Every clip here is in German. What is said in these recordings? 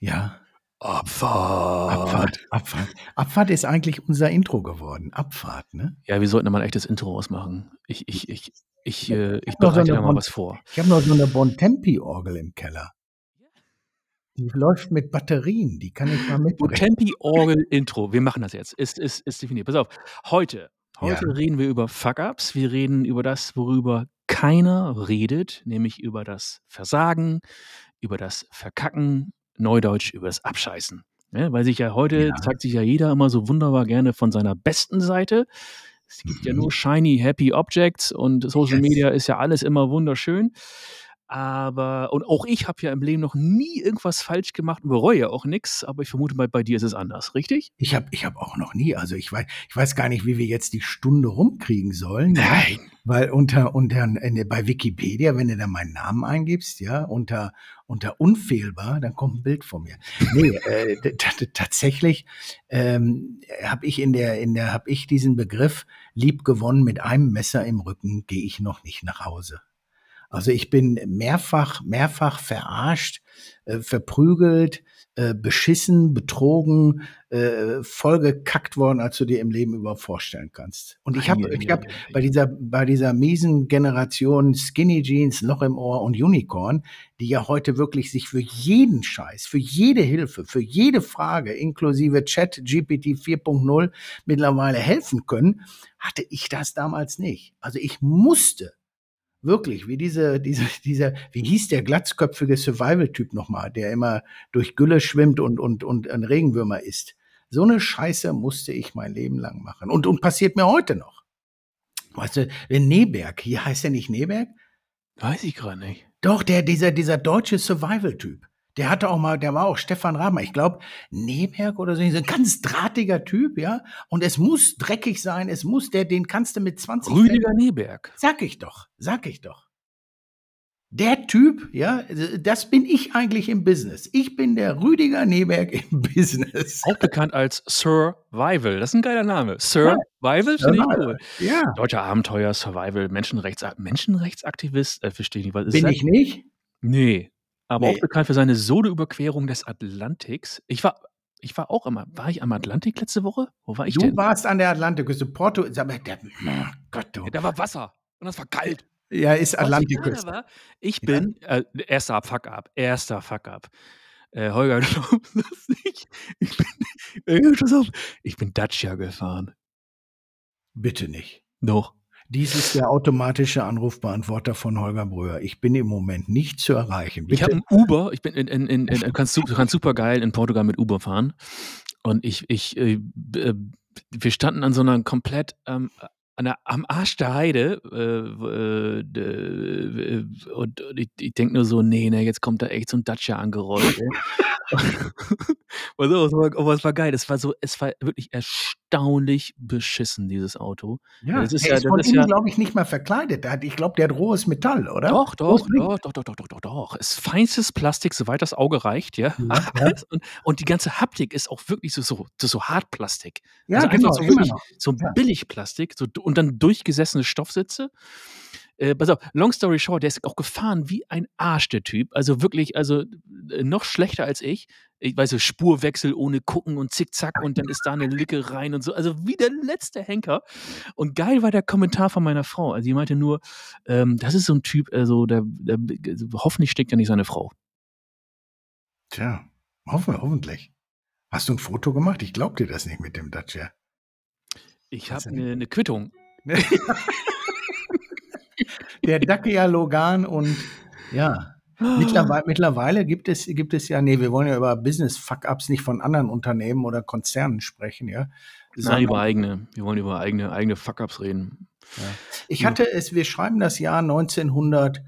Ja. Abfahrt. Abfahrt. Abfahrt. Abfahrt ist eigentlich unser Intro geworden. Abfahrt, ne? Ja, wir sollten mal ein echtes Intro ausmachen. Ich, ich, ich, ich, äh, ich so bereite eine da mal Bon- was vor. Ich habe noch so eine Bontempi-Orgel im Keller. Die läuft mit Batterien. Die kann ich mal mitbringen. Tempi Orgel Intro. Wir machen das jetzt. Ist, ist, ist definiert. Pass auf. Heute, heute Ja. reden wir über Fuck-Ups. Wir reden über das, worüber keiner redet, nämlich über das Versagen, über das Verkacken, Neudeutsch über das Abscheißen. Ja, weil sich ja heute Ja. zeigt sich ja jeder immer so wunderbar gerne von seiner besten Seite. Es gibt ja Mhm. nur shiny, happy Objects und Social Yes. Media ist ja alles immer wunderschön. Aber, und auch ich habe ja im Leben noch nie irgendwas falsch gemacht und bereue ja auch nichts, aber ich vermute mal, bei dir ist es anders, richtig? Ich habe ich hab auch noch nie, also ich weiß, ich weiß gar nicht, wie wir jetzt die Stunde rumkriegen sollen. ja. Nein. Weil unter, unter, bei Wikipedia, wenn du da meinen Namen eingibst, ja, unter, unter unfehlbar, dann kommt ein Bild von mir. Nee, äh, tatsächlich ähm, habe ich in der, in der, habe ich diesen Begriff lieb gewonnen mit einem Messer im Rücken, gehe ich noch nicht nach Hause. Also ich bin mehrfach, mehrfach verarscht, äh, verprügelt, äh, beschissen, betrogen, äh, vollgekackt worden, als du dir im Leben überhaupt vorstellen kannst. Und ich habe, ich habe bei dieser, bei dieser miesen Generation Skinny Jeans, Loch im Ohr und Unicorn, die ja heute wirklich sich für jeden Scheiß, für jede Hilfe, für jede Frage, inklusive Chat GPT 4.0 mittlerweile helfen können, hatte ich das damals nicht. Also ich musste wirklich, wie diese, diese, dieser, wie hieß der glatzköpfige Survival-Typ nochmal, der immer durch Gülle schwimmt und, und, und ein Regenwürmer isst. So eine Scheiße musste ich mein Leben lang machen. Und, und passiert mir heute noch. Weißt du, der Neberg, hier heißt er nicht Neberg? Weiß ich gerade nicht. Doch, der, dieser, dieser deutsche Survival-Typ. Der hatte auch mal, der war auch Stefan Raben, ich glaube, Neberg oder so, ein ganz drahtiger Typ, ja. Und es muss dreckig sein, es muss, der, den kannst du mit 20 Rüdiger Neberg. Sag ich doch, sag ich doch. Der Typ, ja, das bin ich eigentlich im Business. Ich bin der Rüdiger Neberg im Business. Auch bekannt als Survival. Das ist ein geiler Name. Survival finde ich cool. Ja, Deutscher Abenteuer, Survival, Menschenrechts Menschenrechtsaktivist, äh, verstehe ich nicht, was ist bin das? ich nicht? Nee. Aber Nee. auch bekannt für seine Solo-Überquerung des Atlantiks. Ich war, ich war auch immer, war ich am Atlantik letzte Woche? Wo war ich Du denn? warst an der Atlantikküste, Porto, mal, der, oh Gott, du. Ja, da war Wasser. Und das war kalt. Ja, ist Atlantikküste. war, Ich Ja. bin, äh, erster Fuck-up, erster Fuck-up. Äh, Holger, du glaubst das nicht. Ich bin, äh, ich bin Dacia gefahren. Bitte nicht. Doch. Dies ist der automatische Anrufbeantworter von Holger Bröhr. Ich bin im Moment nicht zu erreichen. Ich Bitte. habe ein Uber, ich bin in, in, in, in kannst, kannst super geil in Portugal mit Uber fahren. Und ich, ich, äh, äh, wir standen an so einer komplett ähm, der, am Arsch der Heide äh, äh, äh, und, und ich, ich denke nur so, nee, nee, jetzt kommt da echt so ein Dacia angerollt. ey. Und so, es war, aber es war geil. Es war so, es war wirklich erstaunlich beschissen, dieses Auto. ja, das ist der ja- ist das von ist innen, ja- glaube ich, nicht mal verkleidet. Ich glaube, der hat rohes Metall, oder? Doch, doch, doch, doch, doch, doch, doch, doch, doch. Es ist feinstes Plastik, soweit das Auge reicht, ja. Ja, ja. Und, und die ganze Haptik ist auch wirklich so, so, so, Hartplastik. Ja, also genau, so wirklich so Ja. Billigplastik so, und dann durchgesessene Stoffsitze. Äh, pass auf, long story short, der ist auch gefahren wie ein Arsch, der Typ. Also wirklich, also äh, noch schlechter als ich. Ich weiß so, Spurwechsel ohne gucken und zickzack und dann ist da eine Lücke rein und so. Also wie der letzte Henker. Und geil war der Kommentar von meiner Frau. Also die meinte nur, ähm, das ist so ein Typ, also der, der, hoffentlich steckt ja nicht seine Frau. Tja, hoffen, hoffentlich. Hast du ein Foto gemacht? Ich glaub dir das nicht mit dem Dacia. Ich habe eine, eine Quittung. Der Dacia Logan und ja. Mittlerweile, mittlerweile gibt es, gibt es ja, nee, wir wollen ja über Business-Fuck-Ups nicht von anderen Unternehmen oder Konzernen sprechen, ja. Nein, Sondern- über eigene. Wir wollen über eigene, eigene Fuck-Ups reden. Ich hatte es, wir schreiben das Jahr 1900,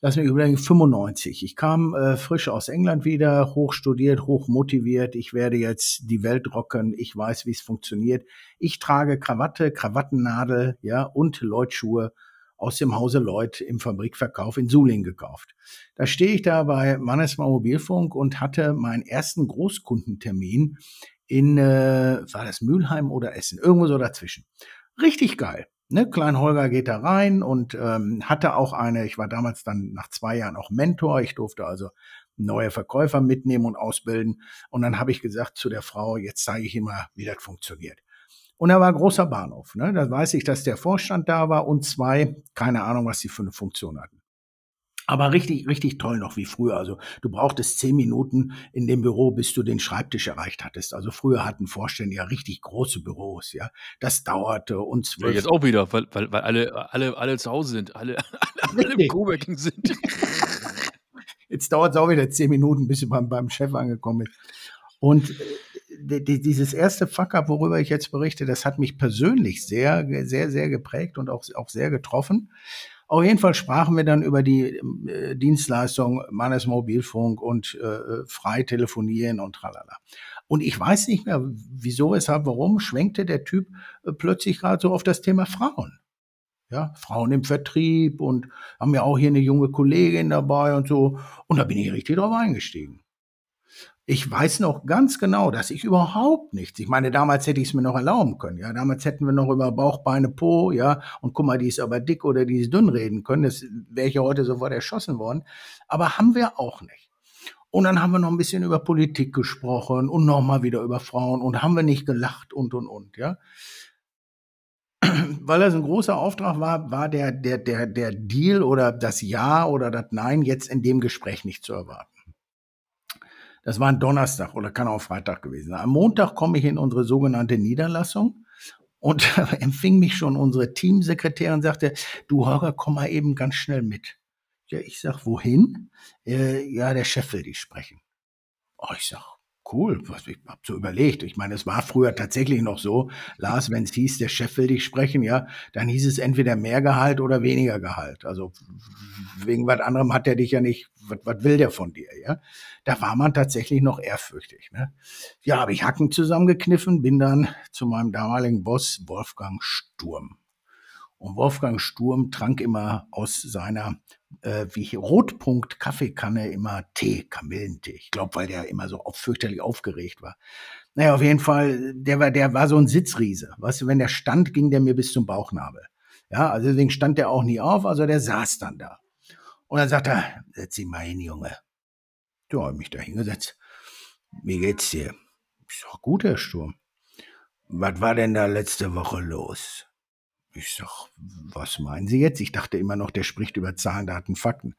lass mich überlegen, 95. Ich kam äh, frisch aus England wieder, hoch studiert, hoch motiviert. Ich werde jetzt die Welt rocken. Ich weiß, wie es funktioniert. Ich trage Krawatte, Krawattennadel, ja, und Leutschuhe aus dem Hause Lloyd im Fabrikverkauf in Suling gekauft. Da stehe ich da bei Mannesmann Mobilfunk und hatte meinen ersten Großkundentermin in, äh, war das Mülheim oder Essen? Irgendwo so dazwischen. Richtig geil. Ne, Klein Holger geht da rein und ähm, hatte auch eine, ich war damals dann nach zwei Jahren auch Mentor, ich durfte also neue Verkäufer mitnehmen und ausbilden. Und dann habe ich gesagt zu der Frau, jetzt zeige ich mal, wie das funktioniert. Und da war großer Bahnhof. Ne? Da weiß ich, dass der Vorstand da war und zwei, keine Ahnung, was die für eine Funktion hatten. Aber richtig, richtig toll noch wie früher. Also du brauchtest zehn Minuten in dem Büro, bis du den Schreibtisch erreicht hattest. Also früher hatten Vorstände ja richtig große Büros, ja. Das dauerte und zwölf. Ja, jetzt auch wieder, weil, weil, weil alle, alle, alle zu Hause sind, alle, alle, alle im Coworking sind. Jetzt dauert es auch wieder zehn Minuten, bis du beim, beim Chef angekommen bist. Und äh, dieses erste Fuck-up, worüber ich jetzt berichte, das hat mich persönlich sehr, sehr, sehr geprägt und auch, auch sehr getroffen. Auf jeden Fall sprachen wir dann über die äh, Dienstleistung Mannes Mobilfunk und äh, frei telefonieren und tralala. Und ich weiß nicht mehr, wieso, weshalb, warum, schwenkte der Typ äh, plötzlich gerade so auf das Thema Frauen. Ja, Frauen im Vertrieb und haben ja auch hier eine junge Kollegin dabei und so. Und da bin ich richtig drauf eingestiegen. Ich weiß noch ganz genau, dass ich überhaupt nichts, ich meine, damals hätte ich es mir noch erlauben können, ja, damals hätten wir noch über Bauch, Beine, Po, ja, und guck mal, die ist aber dick oder die ist dünn reden können, das wäre ich ja heute sofort erschossen worden, aber haben wir auch nicht. Und dann haben wir noch ein bisschen über Politik gesprochen und nochmal wieder über Frauen und haben wir nicht gelacht und, und, und, ja. Weil das ein großer Auftrag war, war der, der, der, der Deal oder das Ja oder das Nein jetzt in dem Gespräch nicht zu erwarten. Das war ein Donnerstag oder kann auch Freitag gewesen sein. Am Montag komme ich in unsere sogenannte Niederlassung und empfing mich schon unsere Teamsekretärin sagte, du Holger, komm mal eben ganz schnell mit. Ja, ich sag, wohin? Äh, ja, der Chef will dich sprechen. Oh, ich sag, cool, was ich hab so überlegt. Ich meine, es war früher tatsächlich noch so, Lars, wenn es hieß, der Chef will dich sprechen, ja, dann hieß es entweder mehr Gehalt oder weniger Gehalt. Also wegen was anderem hat er dich ja nicht, was, was will der von dir, ja? Da war man tatsächlich noch ehrfürchtig. Ne? Ja, habe ich Hacken zusammengekniffen, bin dann zu meinem damaligen Boss Wolfgang Sturm. Und Wolfgang Sturm trank immer aus seiner äh, wie Rotpunkt Kaffeekanne immer Tee, Kamillentee. Ich glaube, weil der immer so fürchterlich aufgeregt war. Naja, auf jeden Fall, der war, der war so ein Sitzriese. Weißt du, wenn der stand, ging der mir bis zum Bauchnabel. Ja, also deswegen stand der auch nie auf, also der saß dann da. Und dann sagt er, setz dich mal hin, Junge. Ja, hab mich da hingesetzt. Wie geht's dir? Ist doch gut, Herr Sturm. Was war denn da letzte Woche los? Ich sag, was meinen Sie jetzt? Ich dachte immer noch, der spricht über Zahlen, Daten, Fakten.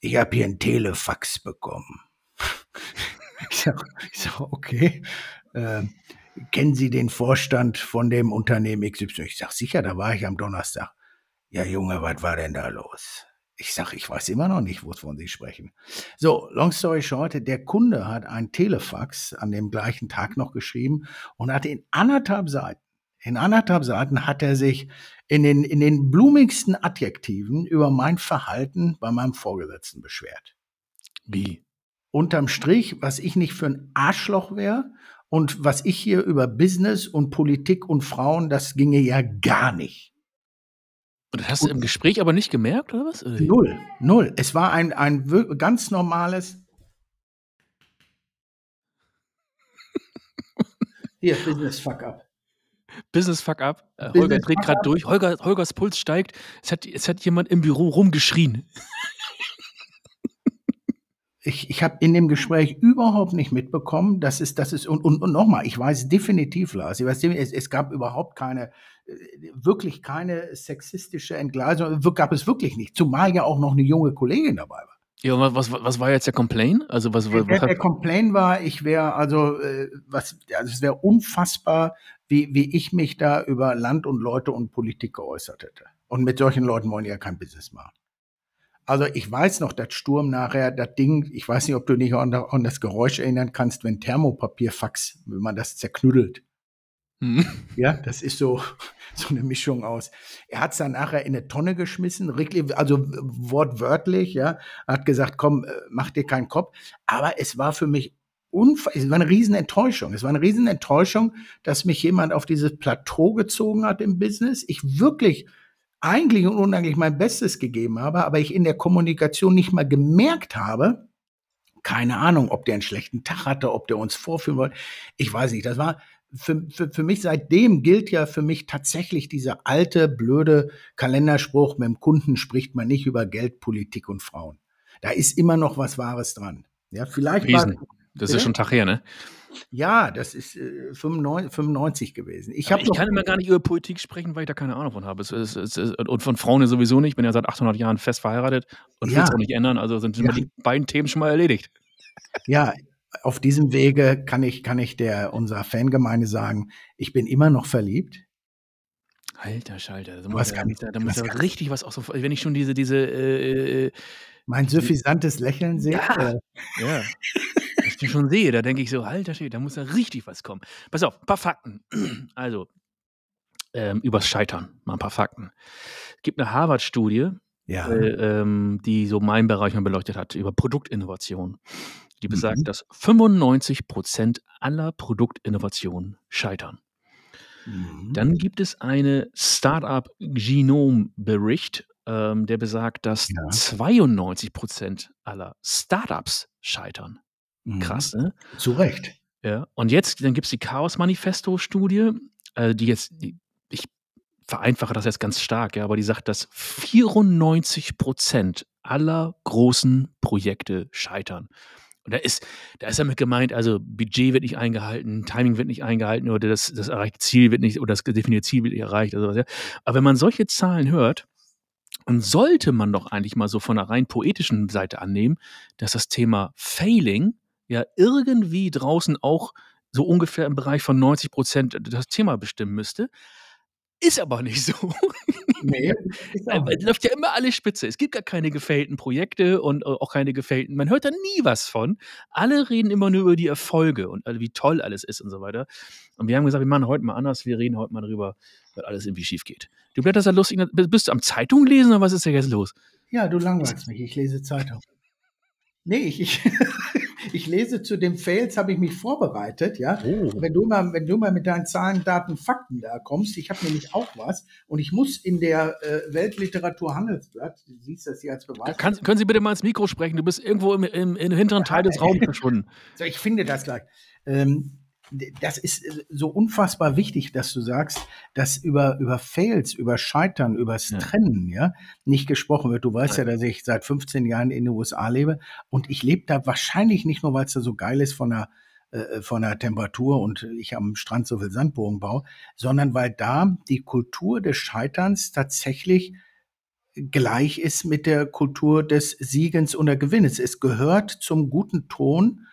Ich habe hier einen Telefax bekommen. ich, sag, ich sag, okay. Äh, kennen Sie den Vorstand von dem Unternehmen XY? Ich sag, sicher, da war ich am Donnerstag. Ja, Junge, was war denn da los? Ich sag, ich weiß immer noch nicht, wovon Sie sprechen. So, long story short, der Kunde hat ein Telefax an dem gleichen Tag noch geschrieben und hat in anderthalb Seiten in anderthalb Seiten hat er sich in den, in den blumigsten Adjektiven über mein Verhalten bei meinem Vorgesetzten beschwert. Wie? Unterm Strich, was ich nicht für ein Arschloch wäre und was ich hier über Business und Politik und Frauen, das ginge ja gar nicht. Und das hast du im Gespräch aber nicht gemerkt, oder was? Null, null. Es war ein, ein ganz normales. Hier, Business Fuck up. Business Fuck up. Äh, Holger dreht gerade durch. Holger, Holgers Puls steigt. Es hat, es hat jemand im Büro rumgeschrien. Ich, ich habe in dem Gespräch überhaupt nicht mitbekommen, dass es, das ist, und, und, und nochmal, ich weiß definitiv, Lars, ich weiß, es, es gab überhaupt keine, äh, wirklich keine sexistische Entgleisung, gab es wirklich nicht, zumal ja auch noch eine junge Kollegin dabei war. Ja, was, was war jetzt der Complaint? Also was, was, der, der Complaint war, ich wäre also äh, was, also es wäre unfassbar, wie, wie ich mich da über Land und Leute und Politik geäußert hätte. Und mit solchen Leuten wollen ja kein Business machen. Also ich weiß noch, das Sturm nachher, das Ding, ich weiß nicht, ob du dich an, an das Geräusch erinnern kannst, wenn Thermopapierfax, wenn man das zerknüttelt. Mhm. Ja, das ist so, so eine Mischung aus. Er hat es dann nachher in eine Tonne geschmissen, also wortwörtlich, ja, hat gesagt, komm, äh, mach dir keinen Kopf. Aber es war für mich es war eine Riesenenttäuschung. Es war eine Riesenenttäuschung, dass mich jemand auf dieses Plateau gezogen hat im Business. Ich wirklich eigentlich und unheimlich mein Bestes gegeben habe, aber ich in der Kommunikation nicht mal gemerkt habe, keine Ahnung, ob der einen schlechten Tag hatte, ob der uns vorführen wollte. Ich weiß nicht. Das war für, für, für mich seitdem gilt ja für mich tatsächlich dieser alte, blöde Kalenderspruch, mit dem Kunden spricht man nicht über Geld, Politik und Frauen. Da ist immer noch was Wahres dran. Ja, vielleicht Riesen. War, das ist schon ein Tag her, ne? Ja, das ist äh, 95, 95 gewesen. Ich, ich kann immer gar nicht über Politik sprechen, weil ich da keine Ahnung von habe. Es, es, es, und von Frauen sowieso nicht. Ich bin ja seit 800 Jahren fest verheiratet und ja. will es auch nicht ändern. Also sind ja. die beiden Themen schon mal erledigt. Ja, auf diesem Wege kann ich, kann ich der unserer Fangemeinde sagen, ich bin immer noch verliebt. Alter Schalter, da muss, ja, da, da muss ja richtig was auch so, wenn ich schon diese, diese äh, äh mein suffisantes Lächeln sehe. Ja, ja. ich die schon sehe, da denke ich so, alter Schwede, da muss ja richtig was kommen. Pass auf, ein paar Fakten. Also, ähm, übers Scheitern, mal ein paar Fakten. Es gibt eine Harvard-Studie, ja. äh, ähm, die so meinen Bereich mal beleuchtet hat, über Produktinnovation. Die besagt, mhm. dass 95 Prozent aller Produktinnovationen scheitern. Mhm. Dann gibt es eine Startup Genome Bericht, ähm, der besagt, dass ja. 92 Prozent aller Startups scheitern. Mhm. Krass, ne? Zu Recht. Ja. Und jetzt, dann gibt es die Chaos-Manifesto-Studie, äh, die jetzt, die, ich vereinfache das jetzt ganz stark, ja, aber die sagt, dass 94 Prozent aller großen Projekte scheitern. Und da ist, da ist damit gemeint, also Budget wird nicht eingehalten, Timing wird nicht eingehalten oder das, das erreichte Ziel wird nicht, oder das definierte Ziel wird nicht erreicht. Also, ja. Aber wenn man solche Zahlen hört, dann sollte man doch eigentlich mal so von der rein poetischen Seite annehmen, dass das Thema Failing ja irgendwie draußen auch so ungefähr im Bereich von 90 Prozent das Thema bestimmen müsste. Ist aber nicht so. Nee, es läuft ja immer alles spitze. Es gibt gar keine gefällten Projekte und äh, auch keine gefällten. Man hört da nie was von. Alle reden immer nur über die Erfolge und wie toll alles ist und so weiter. Und wir haben gesagt, wir machen heute mal anders. Wir reden heute mal darüber, weil alles irgendwie schief geht. Du blätterst da lustig. Bist du am Zeitung lesen oder was ist da jetzt los? Ja, du langweilst mich. Ich lese Zeitung. Nee, ich, ich, ich lese zu den Fails, habe ich mich vorbereitet, ja. Oh. Wenn du mal, wenn du mal mit deinen Zahlen, Daten, Fakten da kommst, ich habe nämlich auch was und ich muss in der äh, Weltliteratur Handelsblatt, du siehst das hier als Beweis. Kann, können Sie bitte mal ins Mikro sprechen? Du bist irgendwo im, im, im hinteren Teil des Raums verschwunden. So, ich finde das gleich. Ähm, das ist äh, so unfassbar wichtig, dass du sagst, dass über, über Fails, über Scheitern, übers ja. Trennen, ja, nicht gesprochen wird. Du weißt ja, dass ich seit 15 Jahren in den USA lebe und ich lebe da wahrscheinlich nicht nur, weil es da so geil ist von der, äh, von der Temperatur und ich am Strand so viel Sandbogen baue, sondern weil da die Kultur des Scheiterns tatsächlich gleich ist mit der Kultur des Siegens und der Gewinnes. Es gehört zum guten Ton,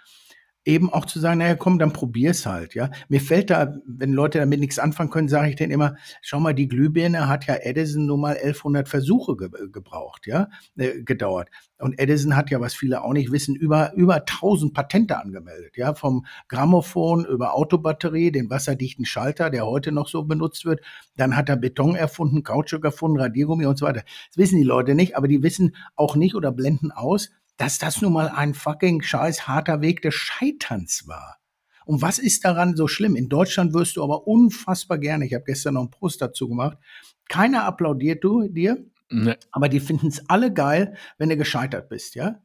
eben auch zu sagen, naja, komm, dann probier's halt, ja. Mir fällt da, wenn Leute damit nichts anfangen können, sage ich denen immer, schau mal, die Glühbirne hat ja Edison nur mal 1100 Versuche ge gebraucht, ja, äh, gedauert. Und Edison hat ja, was viele auch nicht wissen, über, über 1000 Patente angemeldet, ja, vom Grammophon über Autobatterie, den wasserdichten Schalter, der heute noch so benutzt wird. Dann hat er Beton erfunden, Kautschuk erfunden, Radiergummi und so weiter. Das wissen die Leute nicht, aber die wissen auch nicht oder blenden aus, dass das nun mal ein fucking scheiß harter Weg des Scheiterns war. Und was ist daran so schlimm? In Deutschland wirst du aber unfassbar gerne, ich habe gestern noch einen Post dazu gemacht, keiner applaudiert du dir, nee. aber die finden es alle geil, wenn du gescheitert bist, ja?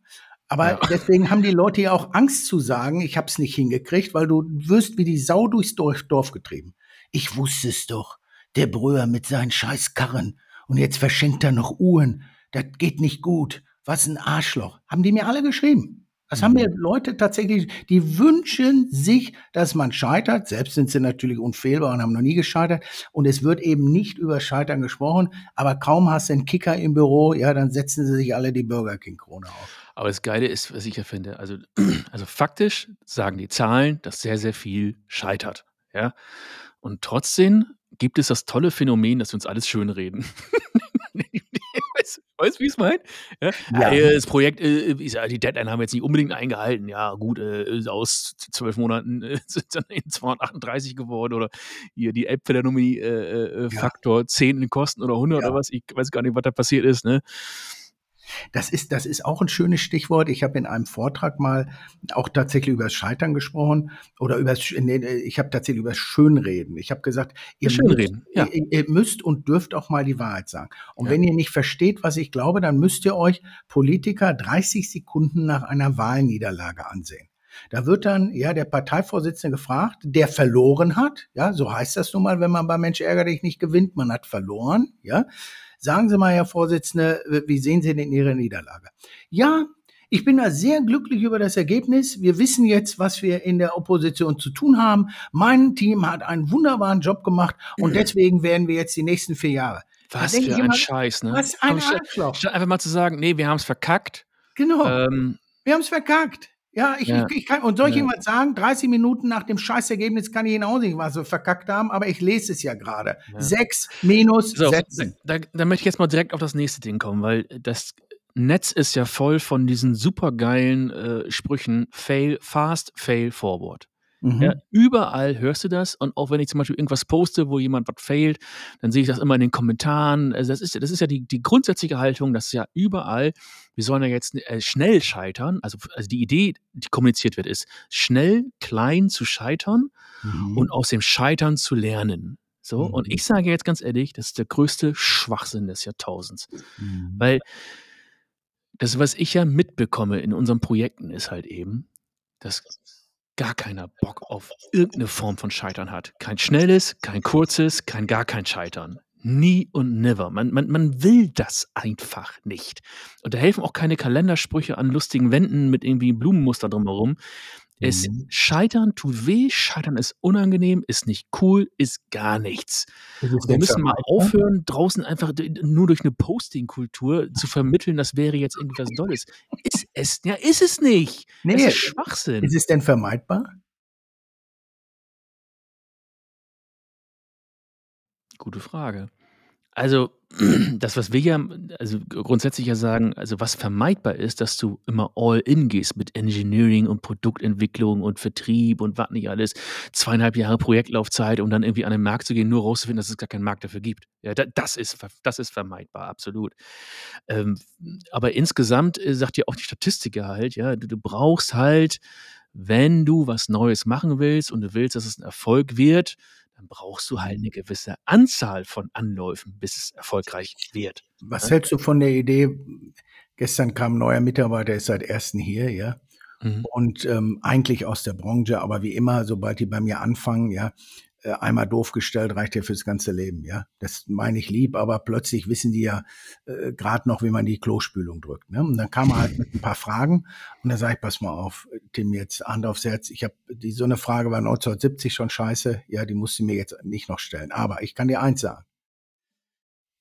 Aber ja. deswegen haben die Leute ja auch Angst zu sagen, ich habe es nicht hingekriegt, weil du wirst wie die Sau durchs Dorf getrieben. Ich wusste es doch. Der Brüher mit seinen scheiß Karren. Und jetzt verschenkt er noch Uhren. Das geht nicht gut was ein Arschloch. Haben die mir alle geschrieben. Das haben mir mhm. Leute tatsächlich, die wünschen sich, dass man scheitert. Selbst sind sie natürlich unfehlbar und haben noch nie gescheitert. Und es wird eben nicht über Scheitern gesprochen. Aber kaum hast du einen Kicker im Büro, ja, dann setzen sie sich alle die Burger King Krone auf. Aber das Geile ist, was ich ja finde, also, also faktisch sagen die Zahlen, dass sehr, sehr viel scheitert. Ja. Und trotzdem gibt es das tolle Phänomen, dass wir uns alles schönreden. Weißt du, wie ich es meine? Ja? Ja. Äh, das Projekt, äh, die Deadline haben wir jetzt nicht unbedingt eingehalten. Ja, gut, äh, aus zwölf Monaten äh, sind dann 238 geworden oder hier die Elbphilharmonie-Faktor äh, äh, 10 in Kosten oder 100 ja. oder was. Ich weiß gar nicht, was da passiert ist. Ne? Das ist, das ist auch ein schönes Stichwort. Ich habe in einem Vortrag mal auch tatsächlich über das Scheitern gesprochen oder über nee, ich habe tatsächlich über das Schönreden. Ich habe gesagt, ihr müsst, ja. ihr, ihr, müsst und dürft auch mal die Wahrheit sagen. Und ja. wenn ihr nicht versteht, was ich glaube, dann müsst ihr euch Politiker 30 Sekunden nach einer Wahlniederlage ansehen. Da wird dann ja der Parteivorsitzende gefragt, der verloren hat, ja, so heißt das nun mal, wenn man bei Mensch ärger dich nicht gewinnt, man hat verloren, ja. Sagen Sie mal, Herr Vorsitzende, wie sehen Sie denn Ihre Niederlage? Ja, Ich bin da sehr glücklich über das Ergebnis. Wir wissen jetzt, was wir in der Opposition zu tun haben. Mein Team hat einen wunderbaren Job gemacht und deswegen werden wir jetzt die nächsten vier Jahre. Was für ein Scheiß, ne? Was ein Arschloch. statt einfach mal zu sagen, nee, wir haben es verkackt. Genau. Ähm, Wir haben es verkackt. Ja, ich, Ja. ich, ich kann, und soll ich Ja. Ihnen was sagen? 30 Minuten nach dem Scheißergebnis kann ich Ihnen auch nicht, was wir verkackt haben, aber ich lese es ja gerade. Ja. Sechs minus so, setzen. da, da möchte ich jetzt mal direkt auf das nächste Ding kommen, weil das Netz ist ja voll von diesen supergeilen äh, Sprüchen, fail fast, fail forward. Mhm. Ja, überall hörst du das und auch wenn ich zum Beispiel irgendwas poste, wo jemand was failt, dann sehe ich das immer in den Kommentaren. Also das ist, ja- das ist ja die, die grundsätzliche Haltung, dass ja überall, wir sollen ja jetzt äh, schnell scheitern. Also, also die Idee, die kommuniziert wird, ist schnell, klein zu scheitern Mhm. und aus dem Scheitern zu lernen. So, Mhm. und ich sage jetzt ganz ehrlich, das ist der größte Schwachsinn des Jahrtausends. Mhm. Weil das, was ich ja mitbekomme in unseren Projekten, ist halt eben, dass gar keiner Bock auf irgendeine Form von Scheitern hat. Kein schnelles, kein kurzes, kein gar kein Scheitern. Nie und never. Man, man, man will das einfach nicht. Und da helfen auch keine Kalendersprüche an lustigen Wänden mit irgendwie Blumenmuster drumherum. Es Mhm. Scheitern tut weh, Scheitern ist unangenehm, ist nicht cool, ist gar nichts. Ist Wir müssen mal vermeidbar? aufhören, draußen einfach nur durch eine Posting-Kultur zu vermitteln, das wäre jetzt irgendwie was Dolles. Ist es, ja, ist es nicht. Nee, Es ist Schwachsinn. ist es denn vermeidbar? Gute Frage. Also, das, was wir ja, also grundsätzlich ja sagen, also was vermeidbar ist, dass du immer all in gehst mit Engineering und Produktentwicklung und Vertrieb und was nicht alles. Zweieinhalb Jahre Projektlaufzeit, um dann irgendwie an den Markt zu gehen, nur rauszufinden, dass es gar keinen Markt dafür gibt. Ja, da, das, ist, das ist vermeidbar, absolut. Ähm, aber insgesamt äh, sagt ja auch die Statistiker halt, ja, du, du brauchst halt, wenn du was Neues machen willst und du willst, dass es ein Erfolg wird, dann brauchst du halt eine gewisse Anzahl von Anläufen, bis es erfolgreich wird. Was hältst du von der Idee? Gestern kam ein neuer Mitarbeiter, ist seit ersten hier, ja. Mhm. Und ähm, eigentlich aus der Branche, aber wie immer, sobald die bei mir anfangen, ja, einmal doof gestellt, reicht ja fürs ganze Leben, ja. Das meine ich lieb, aber plötzlich wissen die ja äh, gerade noch, wie man die Klospülung drückt. Ne? Und dann kam er halt mit ein paar Fragen und da sage ich, pass mal auf, Tim, jetzt Hand aufs Herz. Ich habe die so eine Frage war 1970 schon scheiße, ja, die musst du mir jetzt nicht noch stellen. Aber ich kann dir eins sagen.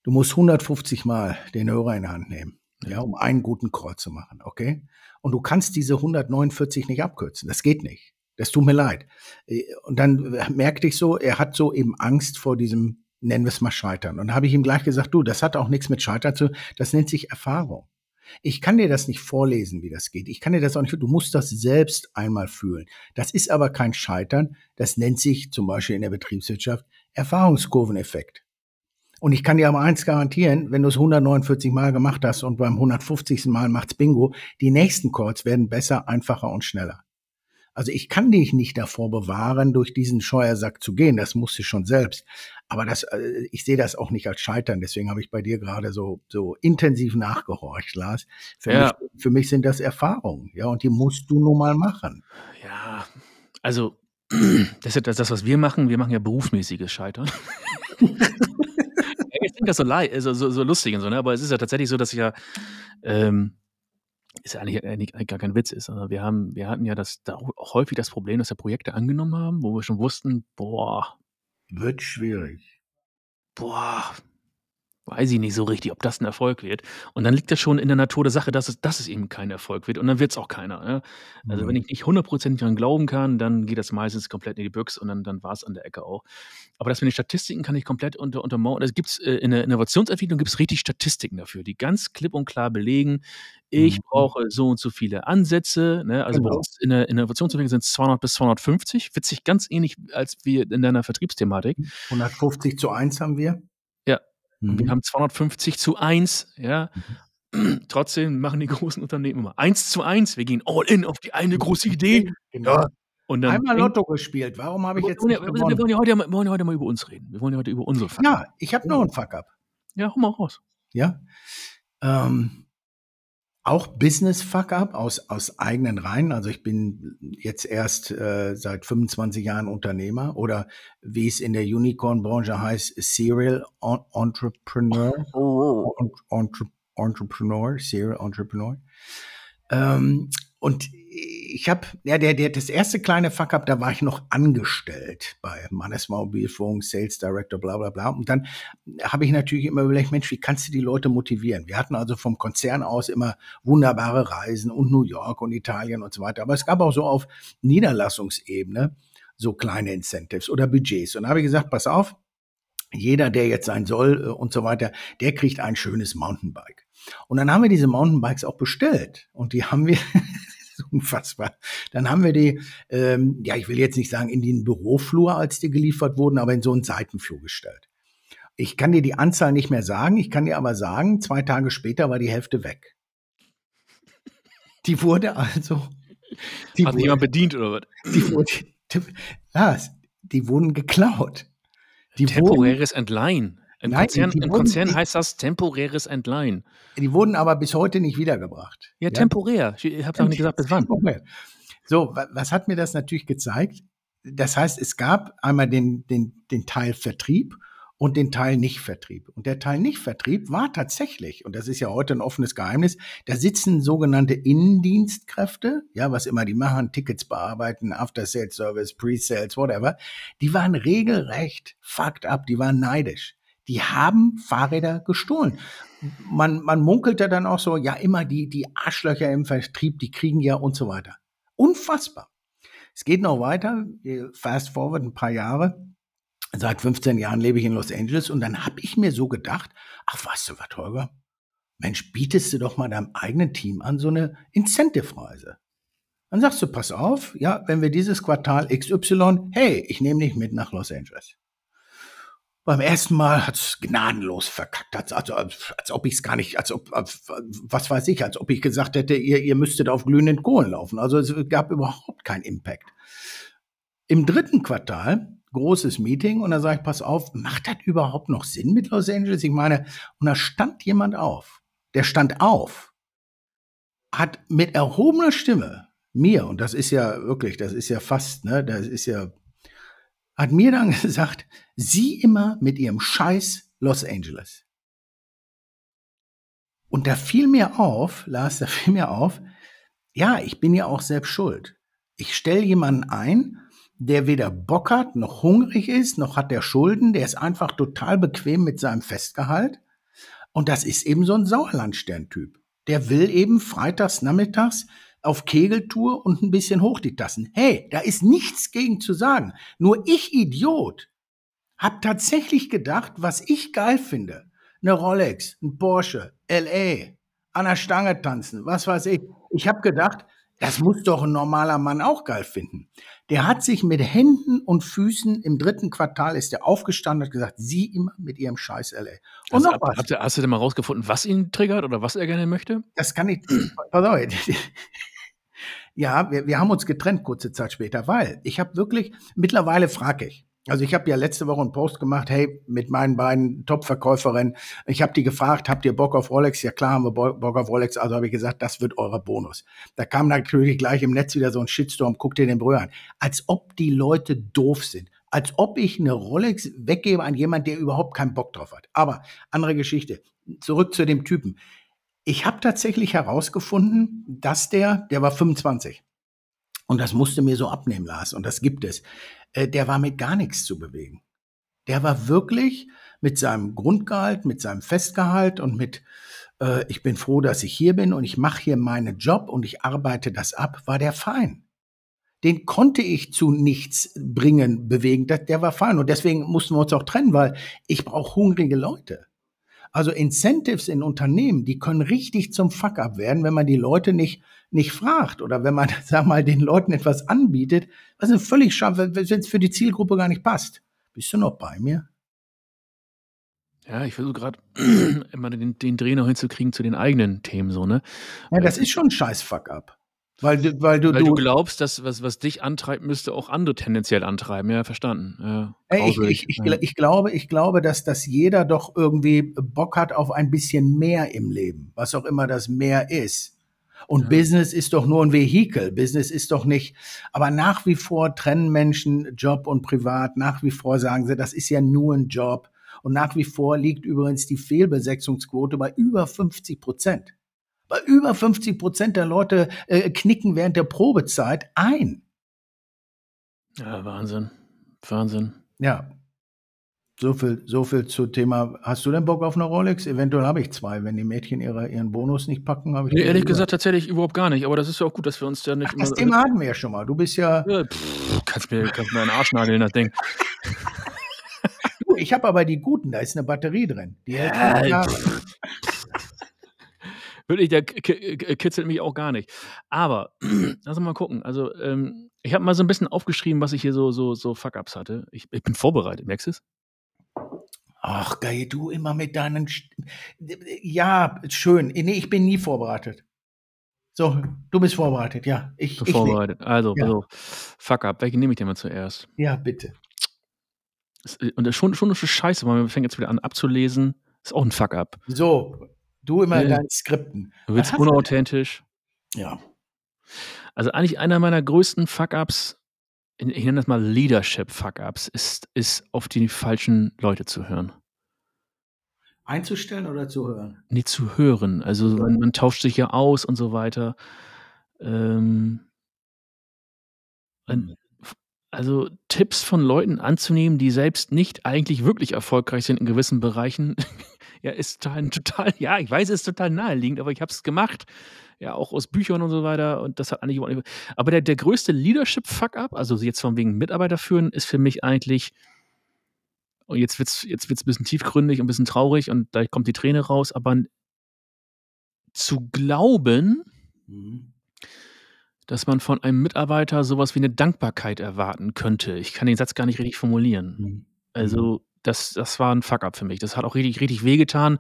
Du musst 150 Mal den Hörer in die Hand nehmen, ja, um einen guten Call zu machen, okay? Und du kannst diese 149 nicht abkürzen. Das geht nicht. Das tut mir leid. Äh, Und dann merkte ich so, er hat so eben Angst vor diesem, nennen wir es mal Scheitern. Und da habe ich ihm gleich gesagt, du, das hat auch nichts mit Scheitern zu, das nennt sich Erfahrung. Ich kann dir das nicht vorlesen, wie das geht. Ich kann dir das auch nicht, du musst das selbst einmal fühlen. Das ist aber kein Scheitern. Das nennt sich zum Beispiel in der Betriebswirtschaft Erfahrungskurveneffekt. Und ich kann dir aber eins garantieren, wenn du es 149 Mal gemacht hast und beim 150. Mal macht's Bingo, die nächsten Calls werden besser, einfacher und schneller. Also ich kann dich nicht davor bewahren, durch diesen Scheuersack zu gehen. Das musst du schon selbst. Aber das, äh, ich sehe das auch nicht als Scheitern. Deswegen habe ich bei dir gerade so, so intensiv nachgehorcht, Lars. Für, Ja. mich, für mich sind das Erfahrungen. Ja, und die musst du nun mal machen. Ja, also das ist das, was wir machen. Wir machen ja berufsmäßiges Scheitern. Jetzt klingt das so, so, so lustig und so, ne? aber es ist ja tatsächlich so, dass ich ja, ähm, ist ja eigentlich, eigentlich gar kein Witz ist. Also wir haben, wir hatten ja das da häufig das Problem, dass wir Projekte angenommen haben, wo wir schon wussten, boah, Wird schwierig. boah, weiß ich nicht so richtig, ob das ein Erfolg wird. Und dann liegt das schon in der Natur der Sache, dass es, dass es eben kein Erfolg wird. Und dann wird es auch keiner. Ne? Also wenn ich nicht hundertprozentig daran glauben kann, dann geht das meistens komplett in die Büchse und dann, dann war es an der Ecke auch. Aber das mit den Statistiken kann ich komplett unter, untermauern. Es gibt äh, in der Innovationsentwicklung gibt es richtig Statistiken dafür, die ganz klipp und klar belegen, ich Mhm. brauche so und so viele Ansätze. Ne? Also bei Genau. uns in der Innovationsentwicklung sind es 200 bis 250. Witzig, ganz ähnlich als wir in deiner Vertriebsthematik. 150 zu 1 haben wir. Ja. Mhm. Wir haben 250 zu 1, ja. Trotzdem machen die großen Unternehmen immer 1 zu 1. Wir gehen all in auf die eine große Idee. Genau. Und dann Einmal Lotto gespielt. Warum habe ich jetzt ja, nicht wir, wollen ja heute, mal- wir wollen ja heute mal über uns reden. Wir wollen ja heute über unsere Fakten. Ja, ich habe noch einen Fuck-up. ja, hau mal raus. Ja. Ähm, auch Business Fuck-up aus, aus eigenen Reihen. Also ich bin jetzt erst äh, seit 25 Jahren Unternehmer oder wie es in der Unicorn-Branche heißt, Serial En- Entrepreneur. Oh, En- Entre Entrepreneur, Serial Entrepreneur. Ähm, und ich habe, ja, der, der, das erste kleine Fuck-up, da war ich noch angestellt bei Mannes Mobilfunk, Sales Director, bla, bla, bla. Und dann habe ich natürlich immer überlegt, Mensch, wie kannst du die Leute motivieren? Wir hatten also vom Konzern aus immer wunderbare Reisen und New York und Italien und so weiter. Aber es gab auch so auf Niederlassungsebene so kleine Incentives oder Budgets. Und da habe ich gesagt, pass auf, jeder, der jetzt sein soll äh, und so weiter, der kriegt ein schönes Mountainbike. Und dann haben wir diese Mountainbikes auch bestellt und die haben wir unfassbar. Dann haben wir die, ähm, ja, ich will jetzt nicht sagen in den Büroflur, als die geliefert wurden, aber in so einen Seitenflur gestellt. Ich kann dir die Anzahl nicht mehr sagen, ich kann dir aber sagen, zwei Tage später war die Hälfte weg. Die wurde also. Die Hat wurde, jemand bedient oder was? Die wurde, die, ja, die wurden geklaut. Die Temporäres wurden, Entleihen. Im Nein, Konzern, im Konzern heißt das temporäres Entleihen. Die wurden aber bis heute nicht wiedergebracht. Ja, temporär. Ich habe doch nicht gesagt, bis wann. Temporär. So, was hat mir das natürlich gezeigt? Das heißt, es gab einmal den, den, den Teil Vertrieb und den Teil Nicht-Vertrieb. Und der Teil Nicht-Vertrieb war tatsächlich, und das ist ja heute ein offenes Geheimnis, da sitzen sogenannte Innendienstkräfte, ja, was immer die machen, Tickets bearbeiten, After-Sales-Service, Pre-Sales, whatever, die waren regelrecht fucked up, die waren neidisch die haben Fahrräder gestohlen. Man, man munkelte dann auch so, ja, immer die, die Arschlöcher im Vertrieb, die kriegen ja und so weiter. Unfassbar. Es geht noch weiter, fast forward ein paar Jahre. Seit 15 Jahren lebe ich in Los Angeles und dann habe ich mir so gedacht, ach, weißt du was, Holger? Mensch, bietest du doch mal deinem eigenen Team an so eine Incentive-Reise. Dann sagst du, pass auf, ja, wenn wir dieses Quartal XY, hey, ich nehme dich mit nach Los Angeles beim ersten Mal hat es gnadenlos verkackt, als, also, als, als ob ich es gar nicht, als ob, als, was weiß ich, als ob ich gesagt hätte, ihr, ihr müsstet auf glühenden Kohlen laufen. Also es gab überhaupt keinen Impact. Im dritten Quartal, großes Meeting, und da sage ich, pass auf, macht das überhaupt noch Sinn mit Los Angeles? Ich meine, und da stand jemand auf, der stand auf, hat mit erhobener Stimme mir, und das ist ja wirklich, das ist ja fast, ne, das ist ja hat mir dann gesagt, sie immer mit ihrem Scheiß Los Angeles. Und da fiel mir auf, Lars, da fiel mir auf, ja, ich bin ja auch selbst schuld. Ich stelle jemanden ein, der weder Bock hat, noch hungrig ist, noch hat der Schulden, der ist einfach total bequem mit seinem Festgehalt. Und das ist eben so ein Sauerlandstern-Typ. Der will eben freitags, nachmittags auf Kegeltour und ein bisschen hoch die Tassen. Hey, da ist nichts gegen zu sagen. Nur ich, Idiot, hab tatsächlich gedacht, was ich geil finde. Eine Rolex, ein Porsche, LA, an der Stange tanzen, was weiß ich. Ich hab gedacht, das muss doch ein normaler Mann auch geil finden. Der hat sich mit Händen und Füßen im dritten Quartal ist er aufgestanden und hat gesagt, sie immer mit ihrem Scheiß LA. Und also, noch was. Hast du, hast du denn mal rausgefunden, was ihn triggert oder was er gerne möchte? Das kann ich. auf. Ja, wir, wir haben uns getrennt kurze Zeit später, weil ich habe wirklich, mittlerweile frage ich, also ich habe ja letzte Woche einen Post gemacht, hey, mit meinen beiden Top-Verkäuferinnen. Ich habe die gefragt, habt ihr Bock auf Rolex? Ja klar haben wir Bock auf Rolex. Also habe ich gesagt, das wird euer Bonus. Da kam natürlich gleich im Netz wieder so ein Shitstorm, guckt ihr den Brüder an. Als ob die Leute doof sind. Als ob ich eine Rolex weggebe an jemand, der überhaupt keinen Bock drauf hat. Aber andere Geschichte. Zurück zu dem Typen. Ich habe tatsächlich herausgefunden, dass der, der war 25. Und das musste mir so abnehmen, Lars. Und das gibt es. Äh, der war mit gar nichts zu bewegen. Der war wirklich mit seinem Grundgehalt, mit seinem Festgehalt und mit, äh, ich bin froh, dass ich hier bin und ich mache hier meinen Job und ich arbeite das ab, war der fein. Den konnte ich zu nichts bringen, bewegen. Der war fein. Und deswegen mussten wir uns auch trennen, weil ich brauche hungrige Leute. Also Incentives in Unternehmen, die können richtig zum Fuck-up werden, wenn man die Leute nicht, nicht fragt oder wenn man, sag mal, den Leuten etwas anbietet, was ist völlig schade, wenn es für die Zielgruppe gar nicht passt. Bist du noch bei mir? Ja, ich versuche gerade immer den, den Dreh noch hinzukriegen zu den eigenen Themen, so, ne? Ja, das ist schon ein scheiß Fuck-up. Weil, du, weil, du, weil du glaubst, dass was, was dich antreibt, müsste auch andere tendenziell antreiben. Ja, verstanden. Ja, ich, ich, ich, ja. ich, glaube, ich glaube, dass, dass jeder doch irgendwie Bock hat auf ein bisschen mehr im Leben, was auch immer das mehr ist. Und ja. Business ist doch nur ein Vehikel. Business ist doch nicht. Aber nach wie vor trennen Menschen Job und Privat. Nach wie vor sagen sie, das ist ja nur ein Job. Und nach wie vor liegt übrigens die Fehlbesetzungsquote bei über 50 Prozent über 50 Prozent der Leute äh, knicken während der Probezeit ein. Ja, Wahnsinn. Wahnsinn. Ja. So viel, so viel zu Thema. Hast du denn Bock auf eine Rolex? Eventuell habe ich zwei. Wenn die Mädchen ihre, ihren Bonus nicht packen, habe ich. Nee, ehrlich gesagt, tatsächlich überhaupt gar nicht. Aber das ist ja auch gut, dass wir uns da nicht Ach, Das Thema hatten wir ja schon mal. Du bist ja. ja pff, kannst mir, kannst mir einen Arsch nageln, das Ding. Ich habe aber die guten, da ist eine Batterie drin. Die hält Jahre. Wirklich, der k- kitzelt mich auch gar nicht. Aber, lass uns mal gucken. Also, ähm, ich habe mal so ein bisschen aufgeschrieben, was ich hier so, so, so Fuck-Ups hatte. Ich, ich bin vorbereitet, merkst du es? Ach, geil, du immer mit deinen. St ja, schön. Nee, ich bin nie vorbereitet. So, du bist vorbereitet, ja. Ich, Bin ich nicht. vorbereitet. Also, Ja. pass auf. Fuck-Up. Welche nehme ich denn mal zuerst? Ja, bitte. Das- Und das ist schon, schon eine Scheiße, weil wir fangen jetzt wieder an abzulesen. Ist auch ein Fuck-Up. So, du immer in Ja. deinen Skripten. Du wirst unauthentisch. Ja. Also eigentlich einer meiner größten Fuck-Ups, ich nenne das mal Leadership-Fuck-Ups, ist, ist auf die falschen Leute zu hören. Einzustellen oder zu hören? Nee, zu hören. Also man, man tauscht sich ja aus und so weiter. Ähm, also Tipps von Leuten anzunehmen, die selbst nicht eigentlich wirklich erfolgreich sind in gewissen Bereichen, ja, ist total, total, ja, ich weiß, es ist total naheliegend, aber ich habe es gemacht, ja, auch aus Büchern und so weiter und das hat eigentlich überhaupt nicht, aber der, der größte Leadership-Fuck-up, also jetzt von wegen Mitarbeiter führen, ist für mich eigentlich, und jetzt wird's, jetzt wird's ein bisschen tiefgründig und ein bisschen traurig und da kommt die Träne raus, aber zu glauben, Mhm. Dass man von einem Mitarbeiter sowas wie eine Dankbarkeit erwarten könnte. Ich kann den Satz gar nicht richtig formulieren. Mhm. Also, das, das war ein Fuck-up für mich. Das hat auch richtig, richtig wehgetan,